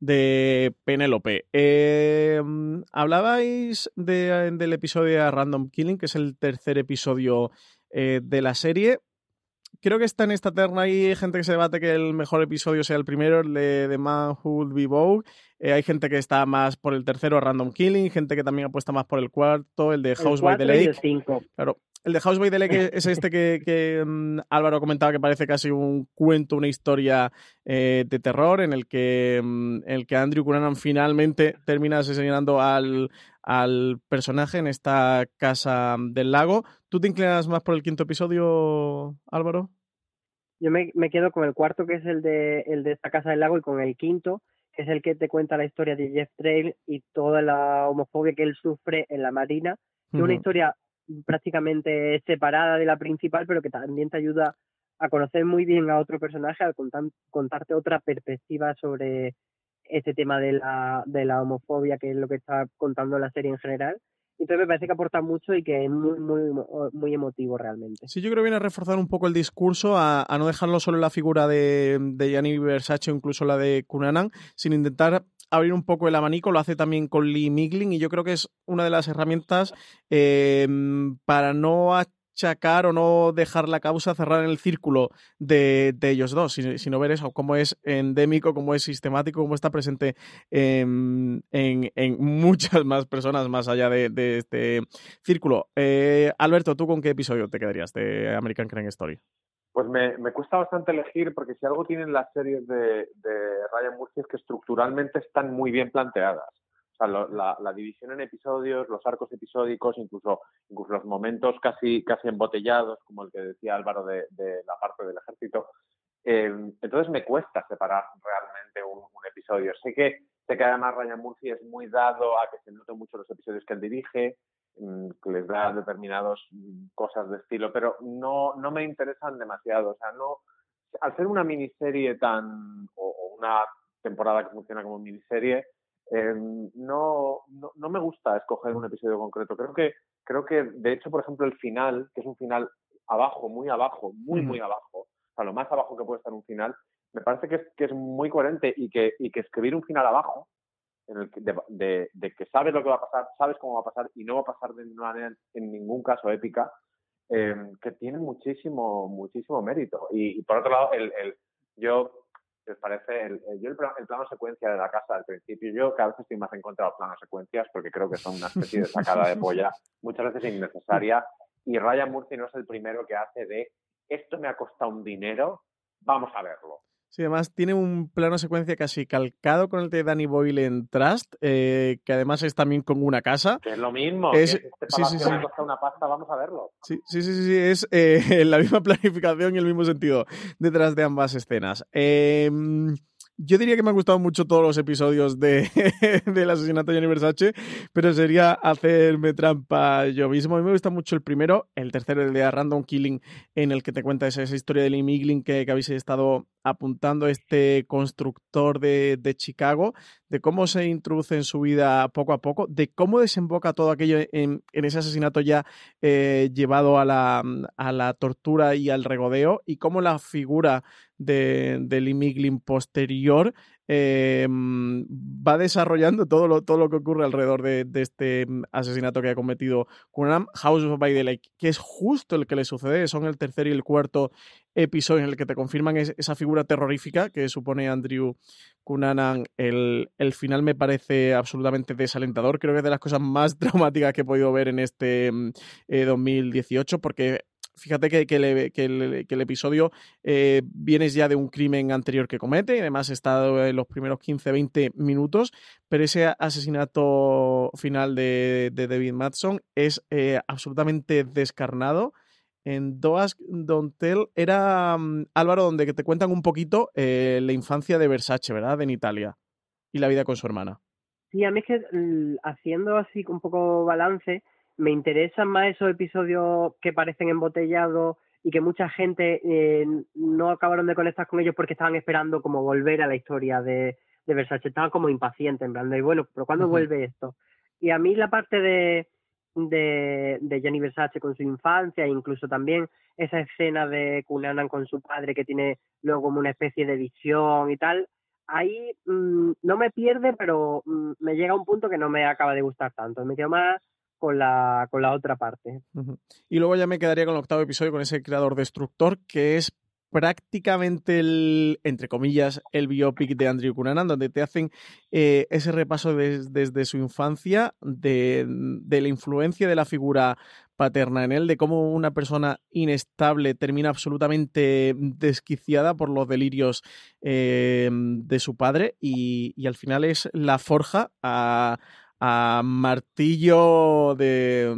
de Penélope. Eh, mm, hablabais de- del episodio de Random Killing, que es el tercer episodio eh, de la serie. Creo que está en esta terna hay gente que se debate que el mejor episodio sea el primero, el de The Man Who Would Be Vogue. Eh, hay gente que está más por el tercero, Random Killing, gente que también apuesta más por el cuarto, el de el House by the el Lake. Claro, el de House by the Lake es este que, mm, Álvaro comentaba que parece casi un cuento, una historia eh, de terror en el que, mm, el que Andrew Cunanan finalmente termina asesinando al, al personaje en esta casa del lago. ¿Tú te inclinas más por el quinto episodio, Álvaro? Yo me, me quedo con el cuarto, que es el de, el de esta casa del lago, y con el quinto, que es el que te cuenta la historia de Jeff Trail y toda la homofobia que él sufre en la marina. Es una historia prácticamente separada de la principal, pero que también te ayuda a conocer muy bien a otro personaje, a contarte otra perspectiva sobre este tema de la, de la homofobia, que es lo que está contando la serie en general. Entonces me parece que aporta mucho y que es muy, muy, muy emotivo realmente. Sí, yo creo que viene a reforzar un poco el discurso, a, no dejarlo solo en la figura de, de Gianni Versace o incluso la de Kunanan, sin intentar abrir un poco el abanico, lo hace también con Lee Miglin y yo creo que es una de las herramientas eh, para no achacar o no dejar la causa cerrada en el círculo de, ellos dos, sino, ver eso, cómo es endémico, cómo es sistemático, cómo está presente en, muchas más personas más allá de, este círculo. Eh, Alberto, ¿tú con qué episodio te quedarías de American Crime Story? Pues me, cuesta bastante elegir porque si algo tienen las series de, Ryan Murphy es que estructuralmente están muy bien planteadas. O sea, la, división en episodios, los arcos episódicos, incluso, incluso los momentos casi, casi embotellados, como el que decía Álvaro de, la parte del ejército. Eh, entonces me cuesta separar realmente un, episodio. Sé que, sé que además Ryan Murphy es muy dado a que se noten mucho los episodios que él dirige, que les da determinadas cosas de estilo, pero no, no me interesan demasiado. O sea, no, al ser una miniserie tan, o una temporada que funciona como miniserie, Em, no, no, me gusta escoger un episodio concreto. Creo que, creo que, de hecho, por ejemplo, el final, que es un final abajo, muy abajo, muy, muy abajo, o sea, lo más abajo que puede estar un final, me parece que es, que es muy coherente y que, y que escribir un final abajo, en el de, de, que sabes lo que va a pasar, sabes cómo va a pasar y no va a pasar de manera en ningún caso épica, em, que tiene muchísimo, muchísimo mérito. Y, por otro lado, el, el, yo ¿Os parece? El, yo el, plano secuencia de la casa al principio, yo cada vez estoy más en contra de los planos secuencias porque creo que son una especie de sacada de polla, muchas veces innecesaria. Y Ryan Murphy no es el primero que hace de esto me ha costado un dinero, vamos a verlo. Sí, además tiene un plano secuencia casi calcado con el de Danny Boyle en Trust, eh, que además es también con una casa. Que es lo mismo. Es, este sí, sí, sí. una pasta, vamos a verlo. Sí, sí, sí, sí, es eh, la misma planificación y el mismo sentido detrás de ambas escenas. Eh, yo diría que me han gustado mucho todos los episodios de, del asesinato de Gianni Versace, pero sería hacerme trampa yo mismo. A mí me gusta mucho el primero, el tercero, el de Random Killing, en el que te cuenta esa, historia del Lee que, que habéis estado apuntando, este constructor de, de, Chicago, de cómo se introduce en su vida poco a poco, de cómo desemboca todo aquello en, en ese asesinato ya eh, llevado a la, a la tortura y al regodeo, y cómo la figura de, del Lee posterior eh, va desarrollando todo lo, todo lo que ocurre alrededor de, este asesinato que ha cometido Kunam, House of by the Lake, que es justo el que le sucede, son el tercer y el cuarto episodio en el que te confirman esa figura terrorífica que supone Andrew Cunanan. El, el final me parece absolutamente desalentador, creo que es de las cosas más dramáticas que he podido ver en este 2018, mm, eh, porque fíjate que, el, episodio eh, viene ya de un crimen anterior que comete, y además está en los primeros 15-20 minutos, pero ese asesinato final de, David Madson es eh, absolutamente descarnado. En Doas Dontel era mm, Álvaro, donde te cuentan un poquito eh, la infancia de Versace, ¿verdad? En Italia y la vida con su hermana. Sí, a mí es que mm, haciendo así un poco balance, me interesan más esos episodios que parecen embotellados y que mucha gente eh, no acabaron de conectar con ellos porque estaban esperando como volver a la historia de, de Versace, estaban como impacientes, en plan de, bueno, pero ¿cuándo vuelve esto? Y a mí la parte de, de, de Jenny Versace con su infancia, incluso también esa escena de Cunanan con su padre que tiene luego como una especie de visión y tal, ahí mm, no me pierde, pero mm, me llega a un punto que no me acaba de gustar tanto. Me quedo más con la, con la otra parte. Y luego ya me quedaría con el octavo episodio con ese creador destructor que es prácticamente el, entre comillas, el biopic de Andrew Cunanan, donde te hacen eh, ese repaso desde su infancia de, la influencia de la figura paterna en él, de cómo una persona inestable termina absolutamente desquiciada por los delirios eh, de su padre y, y, al final es la forja a, a martillo de,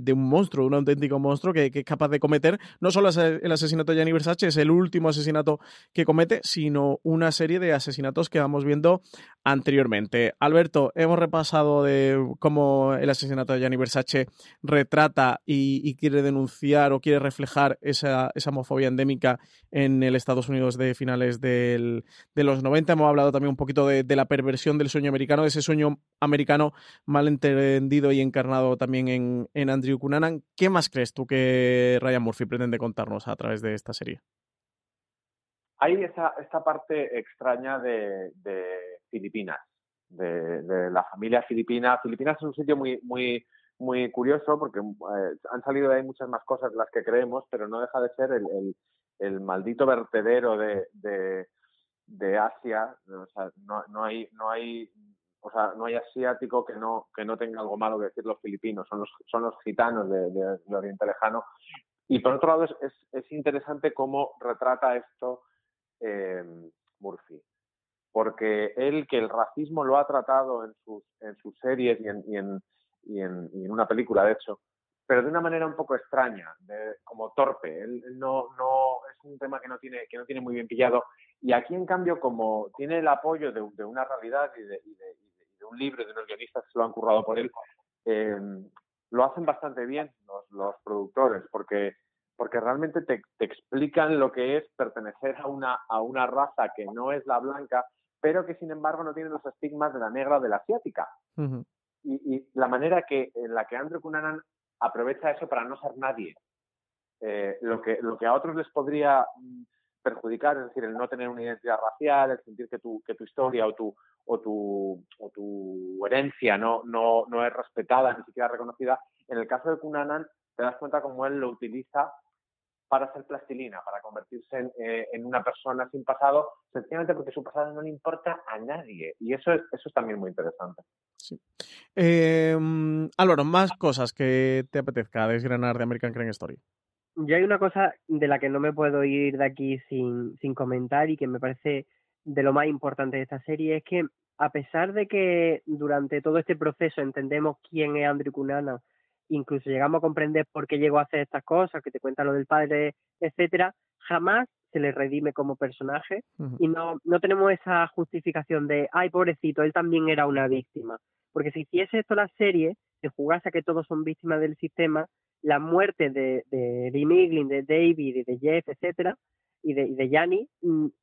de, un monstruo, un auténtico monstruo que, es capaz de cometer no solo el asesinato de Gianni Versace, es el último asesinato que comete, sino una serie de asesinatos que vamos viendo anteriormente. Alberto, hemos repasado de cómo el asesinato de Gianni Versace retrata y, quiere denunciar o quiere reflejar esa, esa, homofobia endémica en el Estados Unidos de finales del, de los 90. Hemos hablado también un poquito de la perversión del sueño americano, de ese sueño americano mal entendido y encarnado también en, en Andrew Cunanan. ¿Qué más crees tú que Ryan Murphy pretende contarnos a través de esta serie? Hay esa, esta parte extraña de, Filipinas, de, la familia filipina. Filipinas es un sitio muy, muy, muy curioso porque eh, han salido de ahí muchas más cosas de las que creemos, pero no deja de ser el, el, el maldito vertedero de, de, de Asia. O sea, no, no, hay, no hay o sea, no hay asiático que no, que no tenga algo malo que decir los filipinos, son los, son los gitanos de, de, de Oriente Lejano. Y por otro lado es, es, es interesante cómo retrata esto eh, Murphy, porque él que el racismo lo ha tratado en sus, en sus series y en, y, en, y, en, y en una película, de hecho, pero de una manera un poco extraña, de, como torpe. Él, no, no, es un tema que no, tiene, que no tiene muy bien pillado. Y aquí, en cambio, como tiene el apoyo de, de una realidad y de, y de un libro de unos guionistas que se lo han currado por él, eh, lo hacen bastante bien los, los productores, porque, porque realmente te, te, explican lo que es pertenecer a una, a una raza que no es la blanca, pero que sin embargo no tiene los estigmas de la negra o de la asiática. Uh -huh. y, y, la manera que, en la que Andrew Cunanan aprovecha eso para no ser nadie. Eh, lo, que, lo que a otros les podría perjudicar, es decir, el no tener una identidad racial, el sentir que tu, que tu historia o tu, o tu, o tu herencia no, no, no es respetada, ni siquiera reconocida. En el caso de Cunanan, te das cuenta cómo él lo utiliza para hacer plastilina, para convertirse en, eh, en, una persona sin pasado, sencillamente porque su pasado no le importa a nadie. Y eso es, eso es también muy interesante. Sí. Eh, Álvaro, más cosas que te apetezca desgranar de American Crime Story. Yo hay una cosa de la que no me puedo ir de aquí sin, sin comentar y que me parece de lo más importante de esta serie, es que a pesar de que durante todo este proceso entendemos quién es Andrew Cunanan, incluso llegamos a comprender por qué llegó a hacer estas cosas, que te cuenta lo del padre, etcétera, jamás se le redime como personaje uh -huh. y no, no tenemos esa justificación de, ay, pobrecito, él también era una víctima. Porque si hiciese esto la serie, se jugase a que todos son víctimas del sistema, la muerte de, de, de Miglin, de David y de Jeff, etcétera, y de, y de Yanni,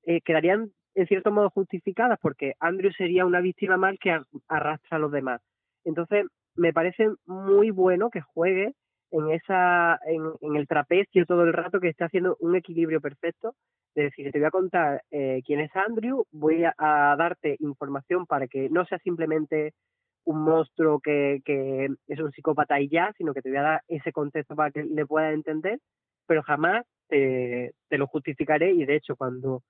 eh, quedarían en cierto modo justificadas porque Andrew sería una víctima más que arrastra a los demás. Entonces, me parece muy bueno que juegue en esa en, en, el trapecio todo el rato que esté haciendo un equilibrio perfecto de decir te voy a contar eh, quién es Andrew voy a, darte información para que no sea simplemente un monstruo que, que es un psicópata y ya sino que te voy a dar ese contexto para que le puedas entender pero jamás te lo justificaré y de hecho cuando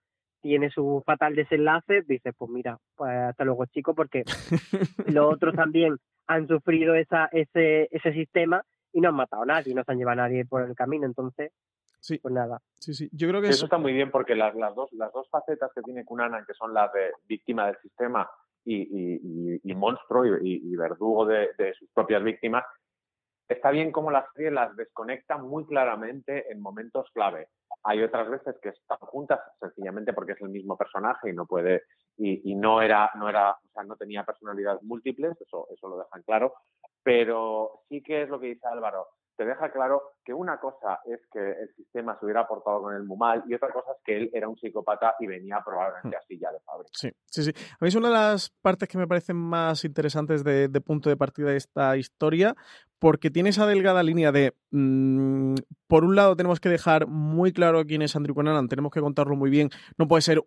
tiene su fatal desenlace dices pues mira pues hasta luego chico porque los otros también han sufrido esa, ese, ese sistema y no han matado a nadie, no se han llevado a nadie por el camino, entonces, sí. pues nada. Sí, sí, yo creo que eso, eso está muy bien porque las, las, dos, las dos facetas que tiene Cunanan, que son las de víctima del sistema y, y, y, y monstruo y, verdugo de, de, sus propias víctimas, está bien como la serie las desconecta muy claramente en momentos clave. Hay otras veces que están juntas sencillamente porque es el mismo personaje y no puede y, no era no era o sea no tenía personalidades múltiples eso eso lo dejan claro pero sí que es lo que dice Álvaro te deja claro que una cosa es que el sistema se hubiera portado con él muy mal y otra cosa es que él era un psicópata y venía probablemente así ya de fábrica. Sí, sí, sí. A mí es una de las partes que me parecen más interesantes de, de punto de partida de esta historia porque tiene esa delgada línea de, mmm, por un lado tenemos que dejar muy claro quién es Andrew Conan, tenemos que contarlo muy bien, no puede ser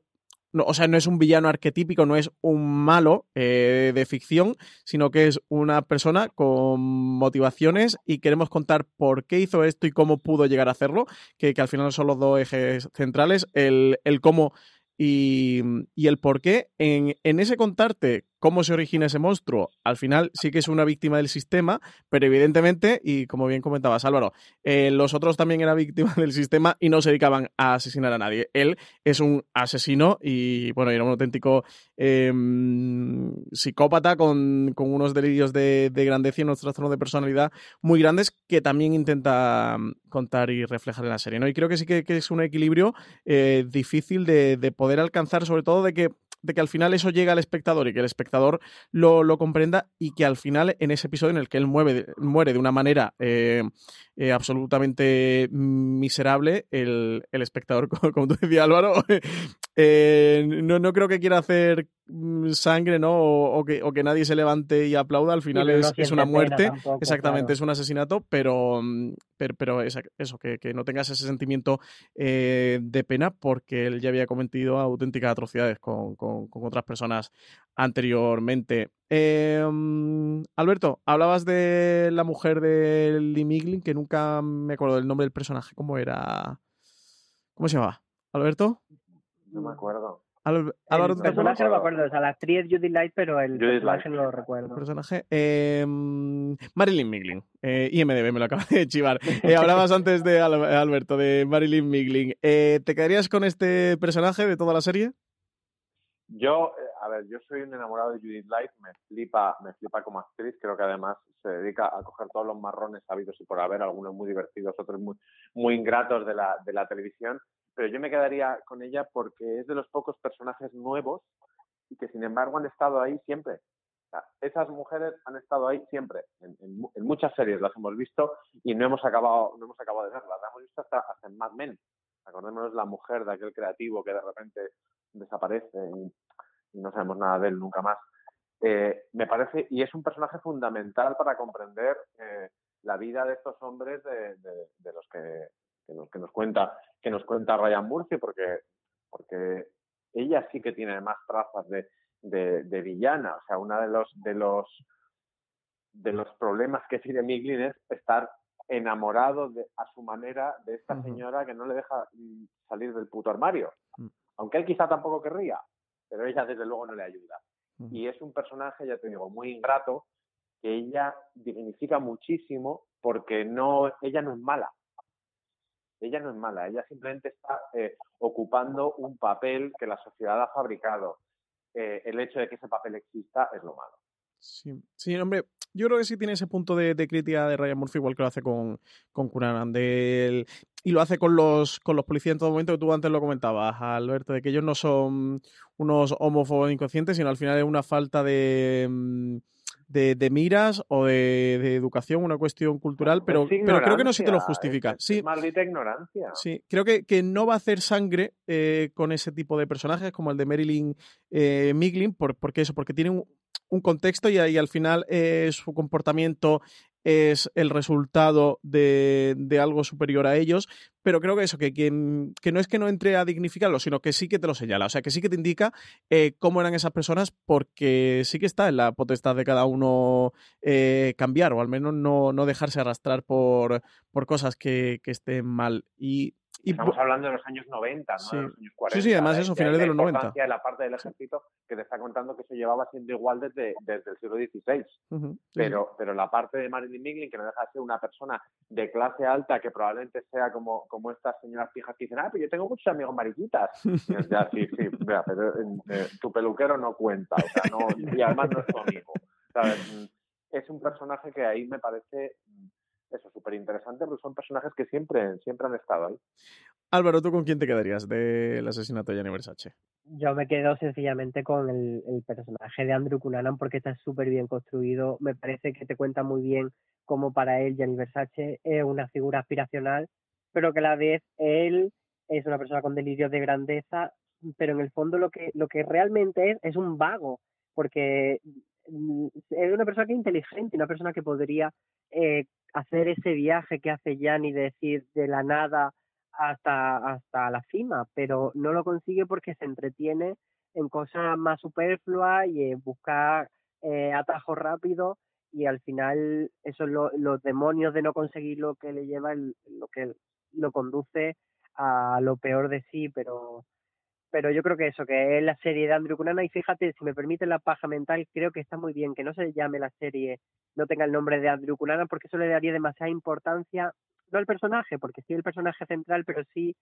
no, o sea, no es un villano arquetípico, no es un malo eh, de ficción, sino que es una persona con motivaciones y queremos contar por qué hizo esto y cómo pudo llegar a hacerlo, que, que al final son los dos ejes centrales, el, el cómo y, y, el por qué. En, en ese contarte ¿Cómo se origina ese monstruo? Al final sí que es una víctima del sistema, pero evidentemente, y como bien comentabas Álvaro, eh, los otros también eran víctimas del sistema y no se dedicaban a asesinar a nadie. Él es un asesino y, bueno, era un auténtico em, psicópata con, unos delirios de, grandeza y unos trastornos de personalidad muy grandes que también intenta mm, contar y reflejar en la serie. ¿no? Y creo que sí que, es un equilibrio eh, difícil de poder alcanzar, sobre todo de que de que al final eso llega al espectador y que el espectador lo, lo comprenda y que al final en ese episodio en el que él muere, muere de una manera eh, eh, absolutamente miserable, el, el espectador, como, tú decías Álvaro, eh, no, no creo que quiera hacer Mm, sangre, ¿no? O, que, o, que, nadie se levante y aplauda, al final es, es, una muerte, exactamente, es un asesinato, pero, mm, pero, pero eso, que, que, no tengas ese sentimiento eh, de pena porque él ya había cometido auténticas atrocidades con, con, otras personas anteriormente. Eh, mm, Alberto, hablabas de la mujer de Lee Miglin, que nunca me acuerdo del nombre del personaje, ¿cómo era? ¿Cómo se llamaba? ¿Alberto? No me acuerdo. Álvaro, el personaje no me acuerdo, o sea, la actriz Judy Light, pero el personaje no lo recuerdo. El personaje, eh, Marilyn Miglin, eh, IMDB me lo acaba de chivar. Eh, hablabas antes de Alberto, de Marilyn Miglin. Eh, ¿Te quedarías con este personaje de toda la serie? Yo, eh, a ver, yo soy un enamorado de Judith Light, me flipa, me flipa como actriz, creo que además se dedica a coger todos los marrones habidos y por haber, algunos muy divertidos, otros muy, muy ingratos de la, de la televisión, pero yo me quedaría con ella porque es de los pocos personajes nuevos y que sin embargo han estado ahí siempre. esas mujeres han estado ahí siempre, en, muchas series las hemos visto y no hemos acabado, no hemos acabado de verlas, las hemos visto hasta, en Mad Men. Acordémonos la mujer de aquel creativo que de repente desaparece y, no sabemos nada de él nunca más. Eh, me parece, y es un personaje fundamental para comprender eh, la vida de estos hombres de, de los que que nos, que nos cuenta que nos cuenta Ryan Murphy porque porque ella sí que tiene más trazas de, de, villana o sea uno de los de los de los problemas que tiene Miglin es estar enamorado de, a su manera de esta señora que no le deja salir del puto armario mm. Aunque él quizá tampoco querría pero ella desde luego no le ayuda y es un personaje ya te digo muy ingrato que ella dignifica muchísimo porque no ella no es mala ella no es mala, ella simplemente está eh, ocupando un papel que la sociedad ha fabricado. Eh, el hecho de que ese papel exista es lo malo. Sí, sí, hombre, yo creo que sí tiene ese punto de, crítica de Ryan Murphy, igual que lo hace con, con Cunanan, y lo hace con los, con los policías en todo momento, que tú antes lo comentabas, Alberto, de que ellos no son unos homófobos inconscientes, sino al final es una falta de... Mm, de, miras o de, educación, una cuestión cultural, pero, pero creo que no se te lo justifica. sí, maldita ignorancia. Sí, creo que, que no va a hacer sangre eh, con ese tipo de personajes como el de Marilyn eh, Miglin, por, porque eso, porque tiene un, un contexto y, al final eh, su comportamiento es el resultado de, algo superior a ellos, pero creo que eso, que, que, no es que no entre a dignificarlo, sino que sí que te lo señala, o sea, que sí que te indica eh, cómo eran esas personas, porque sí que está en la potestad de cada uno eh, cambiar, o al menos no, no dejarse arrastrar por, por cosas que, que estén mal. Estamos hablando de los años 90, ¿no? Sí. De los años 40. Sí, sí, además eso, finales de, los 90. de la parte del ejército que te está contando que se llevaba siendo igual desde, desde el siglo XVI. pero, pero la parte de Marilyn Miglin, que no deja de ser una persona de clase alta, que probablemente sea como, como estas señoras fijas que dicen, ah, pero yo tengo muchos amigos mariquitas. Y ya, sí, sí, vea, pero eh, tu peluquero no cuenta, o sea, no, y además no es tu amigo. ¿sabes? Es un personaje que ahí me parece eso, súper interesante, porque son personajes que siempre, siempre han estado ahí. Álvaro, ¿tú con quién te quedarías del asesinato de Gianni Versace? Yo me quedo sencillamente con el, personaje de Andrew Cunanan porque está súper bien construido. Me parece que te cuenta muy bien cómo para él Gianni Versace es una figura aspiracional, pero que a la vez él es una persona con delirios de grandeza, pero en el fondo lo que, lo que realmente es es un vago, porque es una persona que es inteligente, una persona que podría eh, hacer ese viaje que hace Gianni, decir de la nada hasta, hasta la cima, pero no lo consigue porque se entretiene en cosas más superfluas y en buscar eh, atajos rápidos y al final eso es los demonios de no conseguir lo que le lleva lo que lo conduce a lo peor de sí pero pero yo creo que eso, que es la serie de Andrew Cunanan y fíjate, si me permite la paja mental, creo que está muy bien que no se llame la serie, no tenga el nombre de Andrew Cunanan porque eso le daría demasiada importancia, no al personaje, porque sí el personaje central, pero sí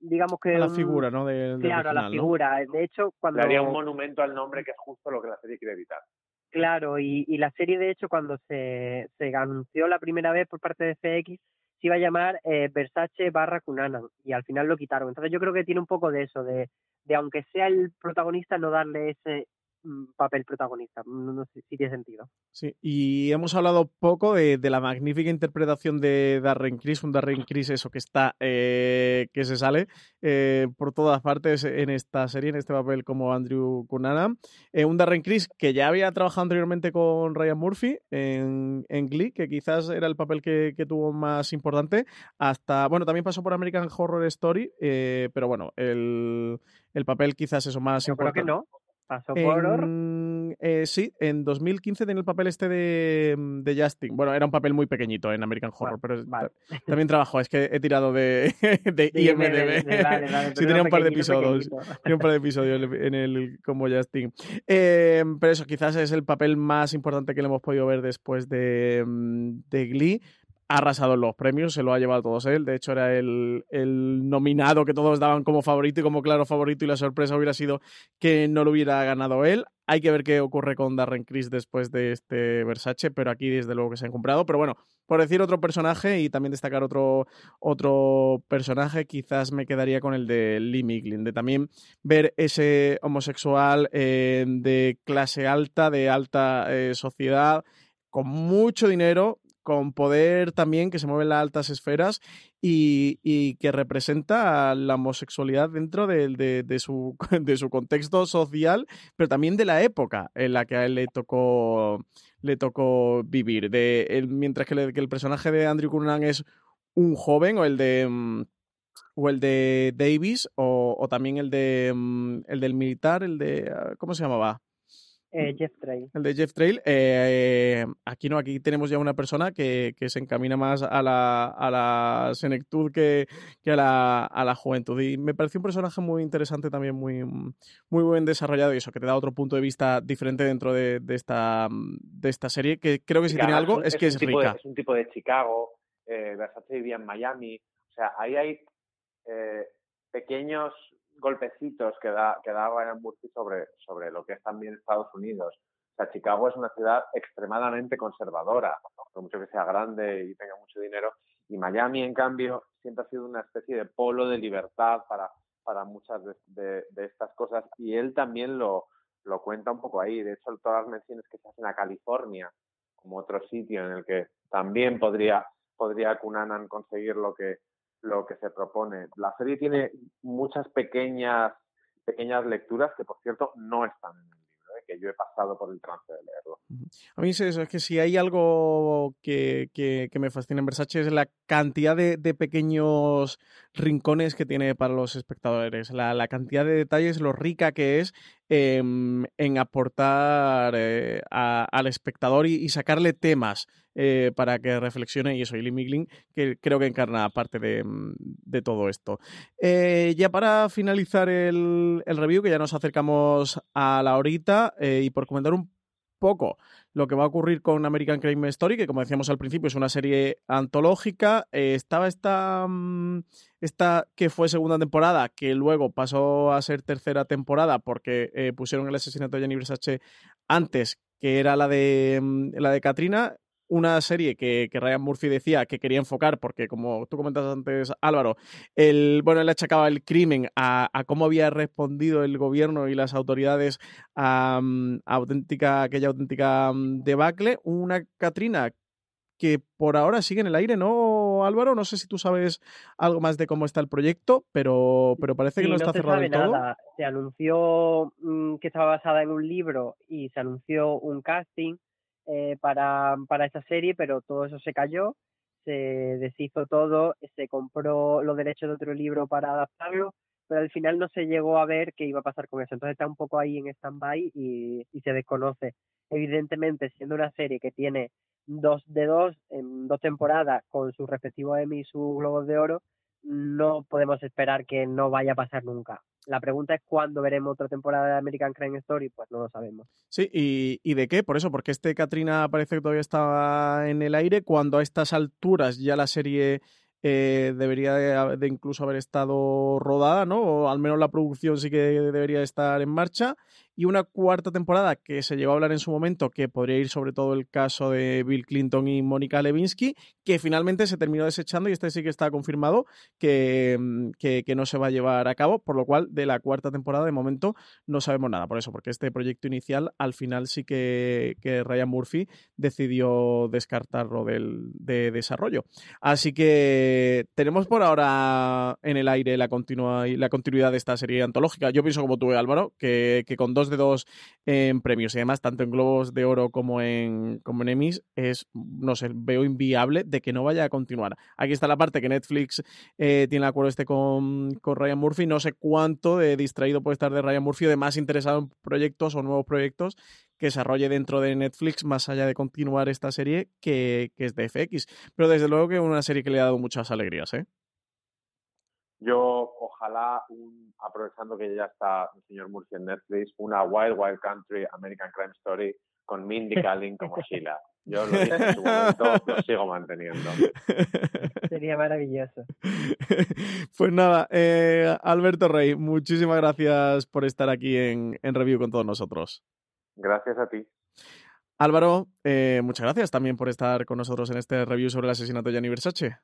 digamos que... A la figura, ¿no? De, claro, a la figura. De hecho, cuando... Le haría un monumento al nombre que es justo lo que la serie quiere evitar. Claro, y, y la serie, de hecho, cuando se, se anunció la primera vez por parte de FX, se iba a llamar eh, Versace barra Cunanan, y al final lo quitaron. Entonces yo creo que tiene un poco de eso, de, de aunque sea el protagonista, no darle ese papel protagonista. No, sé si tiene sentido. Sí, y hemos hablado poco de, la magnífica interpretación de Darren Criss, un Darren Criss eso que está, eh, que se sale eh, por todas partes en esta serie, en este papel como Andrew Cunanan. Eh, un Darren Criss que ya había trabajado anteriormente con Ryan Murphy en, en Glee, que quizás era el papel que, tuvo más importante, hasta, bueno, también pasó por American Horror Story, pero bueno, el, el papel quizás eso más importante. Creo que no. ¿Pasó por eh, sí, en 2015 tenía el papel este de, mm, de, Justin. Bueno, era un papel muy pequeñito en American Horror, pero también trabajó. Es que he tirado de, de, IMDB. sí, tenía un par de episodios. Tenía un par de episodios en el como Justin. Eh, pero eso, quizás es el papel más importante que le hemos podido ver después de, mm, de Glee ha arrasado en los premios, se lo ha llevado todos él. De hecho, era el, nominado que todos daban como favorito y como claro favorito, y la sorpresa hubiera sido que no lo hubiera ganado él. Hay que ver qué ocurre con Darren Criss después de este Versace, pero aquí desde luego que se han comprado. Pero bueno, por decir otro personaje y también destacar otro, otro personaje, quizás me quedaría con el de Lee Miglin, de también ver ese homosexual eh, de clase alta, de alta eh, sociedad, con mucho dinero, con poder también que se mueve en las altas esferas y, que representa la homosexualidad dentro de, su, de su contexto social, pero también de la época en la que a él le tocó, le tocó vivir. De, mientras que, el personaje de Andrew Cunanan es un joven o el de mm, o el de Davis o, también el de mm, el del militar, el de ah, ¿cómo se llamaba? Eh, Jeff Trail. El de Jeff Trail. Eh, aquí no, aquí tenemos ya una persona que, se encamina más a la, a la senectud que, a, la, a la juventud. Y me pareció un personaje muy interesante también, muy, muy buen desarrollado y eso, que te da otro punto de vista diferente dentro de, esta, de esta serie, que creo que si tiene algo es, que es, rica. es un tipo de Chicago, eh, Versace vivía en Miami. O sea, ahí hay eh, pequeños golpecitos que da, que da Ryan Murphy sobre, lo que es también Estados Unidos. O sea, Chicago es una ciudad extremadamente conservadora, por mucho que sea grande y tenga mucho dinero. Y Miami, en cambio, siempre ha sido una especie de polo de libertad para, muchas de, estas cosas. Y él también lo, lo cuenta un poco ahí. De hecho, todas las menciones que se hacen a California como otro sitio en el que también podría, podría Cunanan conseguir lo que, lo que se propone. La serie tiene muchas pequeñas, pequeñas lecturas que, por cierto, no están en el libro, ¿eh? que yo he pasado por el trance de leerlo. A mí es eso, es que si hay algo que, que, me fascina en Versace es la cantidad de, de, pequeños rincones que tiene para los espectadores, la, la cantidad de detalles, lo rica que es Em, en aportar eh, al espectador y, sacarle temas eh, para que reflexione y eso, y Lee Miglin, que creo que encarna parte de, mm, todo esto. Eh, ya para finalizar el, el, review, que ya nos acercamos a la horita, y por comentar un poco lo que va a ocurrir con American Crime Story, que como decíamos al principio es una serie antológica. Eh, estaba esta, mm, esta que fue segunda temporada, que luego pasó a ser tercera temporada porque eh, pusieron el asesinato de Jenny Versace antes, que era la de, mm, la de Katrina una serie que, Ryan Murphy decía que quería enfocar, porque como tú comentas antes, Álvaro, el, bueno, él achacaba el crimen a, cómo había respondido el gobierno y las autoridades a, mm, auténtica, aquella auténtica mm, debacle. Una Katrina que por ahora sigue en el aire, ¿no, Álvaro? No sé si tú sabes algo más de cómo está el proyecto, pero, pero parece que no, está cerrado del todo. Se anunció mm, que estaba basada en un libro y se anunció un casting eh, para, para esa serie, pero todo eso se cayó, se deshizo todo, se compró los derechos de otro libro para adaptarlo, pero al final no se llegó a ver qué iba a pasar con eso. Entonces está un poco ahí en stand-by y, y se desconoce. Evidentemente, siendo una serie que tiene dos de dos en dos temporadas con su respectivo Emmy y su Globos de Oro, no podemos esperar que no vaya a pasar nunca. La pregunta es cuándo veremos otra temporada de American Crime Story, pues no lo sabemos. Sí, ¿y, y de qué? Por eso, porque este Katrina parece que todavía estaba en el aire, cuando a estas alturas ya la serie eh, debería de, incluso haber estado rodada, ¿no? O al menos la producción sí que debería estar en marcha. Y una cuarta temporada que se llegó a hablar en su momento, que podría ir sobre todo el caso de Bill Clinton y Mónica Levinsky, que finalmente se terminó desechando y este sí que está confirmado que, mm, que, no se va a llevar a cabo, por lo cual de la cuarta temporada de momento no sabemos nada. Por eso, porque este proyecto inicial al final sí que, que Ryan Murphy decidió descartarlo del, de desarrollo. Así que tenemos por ahora en el aire la, continua, la continuidad de esta serie antológica. Yo pienso como tú, Álvaro, que, que con dos de dos en premios y además tanto en Globos de Oro como en, como en Emmys es, no sé, veo inviable de que no vaya a continuar. Aquí está la parte que Netflix eh, tiene el acuerdo este con, con Ryan Murphy, no sé cuánto de distraído puede estar de Ryan Murphy o de más interesado en proyectos o nuevos proyectos que desarrolle dentro de Netflix más allá de continuar esta serie que, que es de FX. Pero desde luego que es una serie que le ha dado muchas alegrías, ¿eh? Yo, ojalá, un, aprovechando que ya está el señor Murphy en Netflix, una Wild Wild Country American Crime Story con Mindy Kaling como Sheila. Yo lo dije en su momento, lo sigo manteniendo. Sería maravilloso. Pues nada, eh, Alberto Rey, muchísimas gracias por estar aquí en, en Review con todos nosotros. Gracias a ti. Álvaro, eh, muchas gracias también por estar con nosotros en este review sobre el asesinato de Gianni Versace.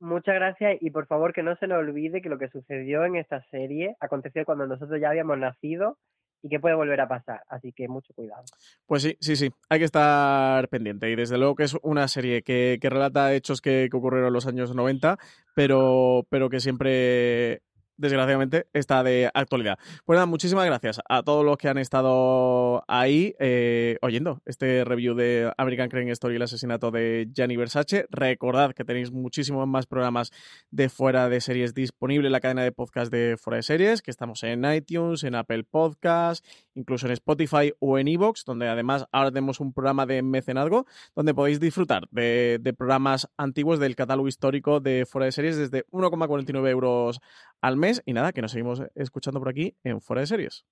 Muchas gracias y por favor que no se nos olvide que lo que sucedió en esta serie aconteció cuando nosotros ya habíamos nacido y que puede volver a pasar. Así que mucho cuidado. Pues sí, sí, sí. Hay que estar pendiente. Y desde luego que es una serie que, que relata hechos que, que, ocurrieron en los años 90, pero, pero que siempre desgraciadamente, está de actualidad. Pues nada, muchísimas gracias a todos los que han estado ahí eh, oyendo este review de American Crime Story y el asesinato de Gianni Versace. Recordad que tenéis muchísimos más programas de fuera de series disponibles en la cadena de podcast de fuera de series, que estamos en iTunes, en Apple Podcast, incluso en Spotify o en Evox, donde además ahora tenemos un programa de mecenazgo, donde podéis disfrutar de, de programas antiguos del catálogo histórico de fuera de series desde 1,49 euros al mes. Y nada, que nos seguimos escuchando por aquí en Fuera de Series.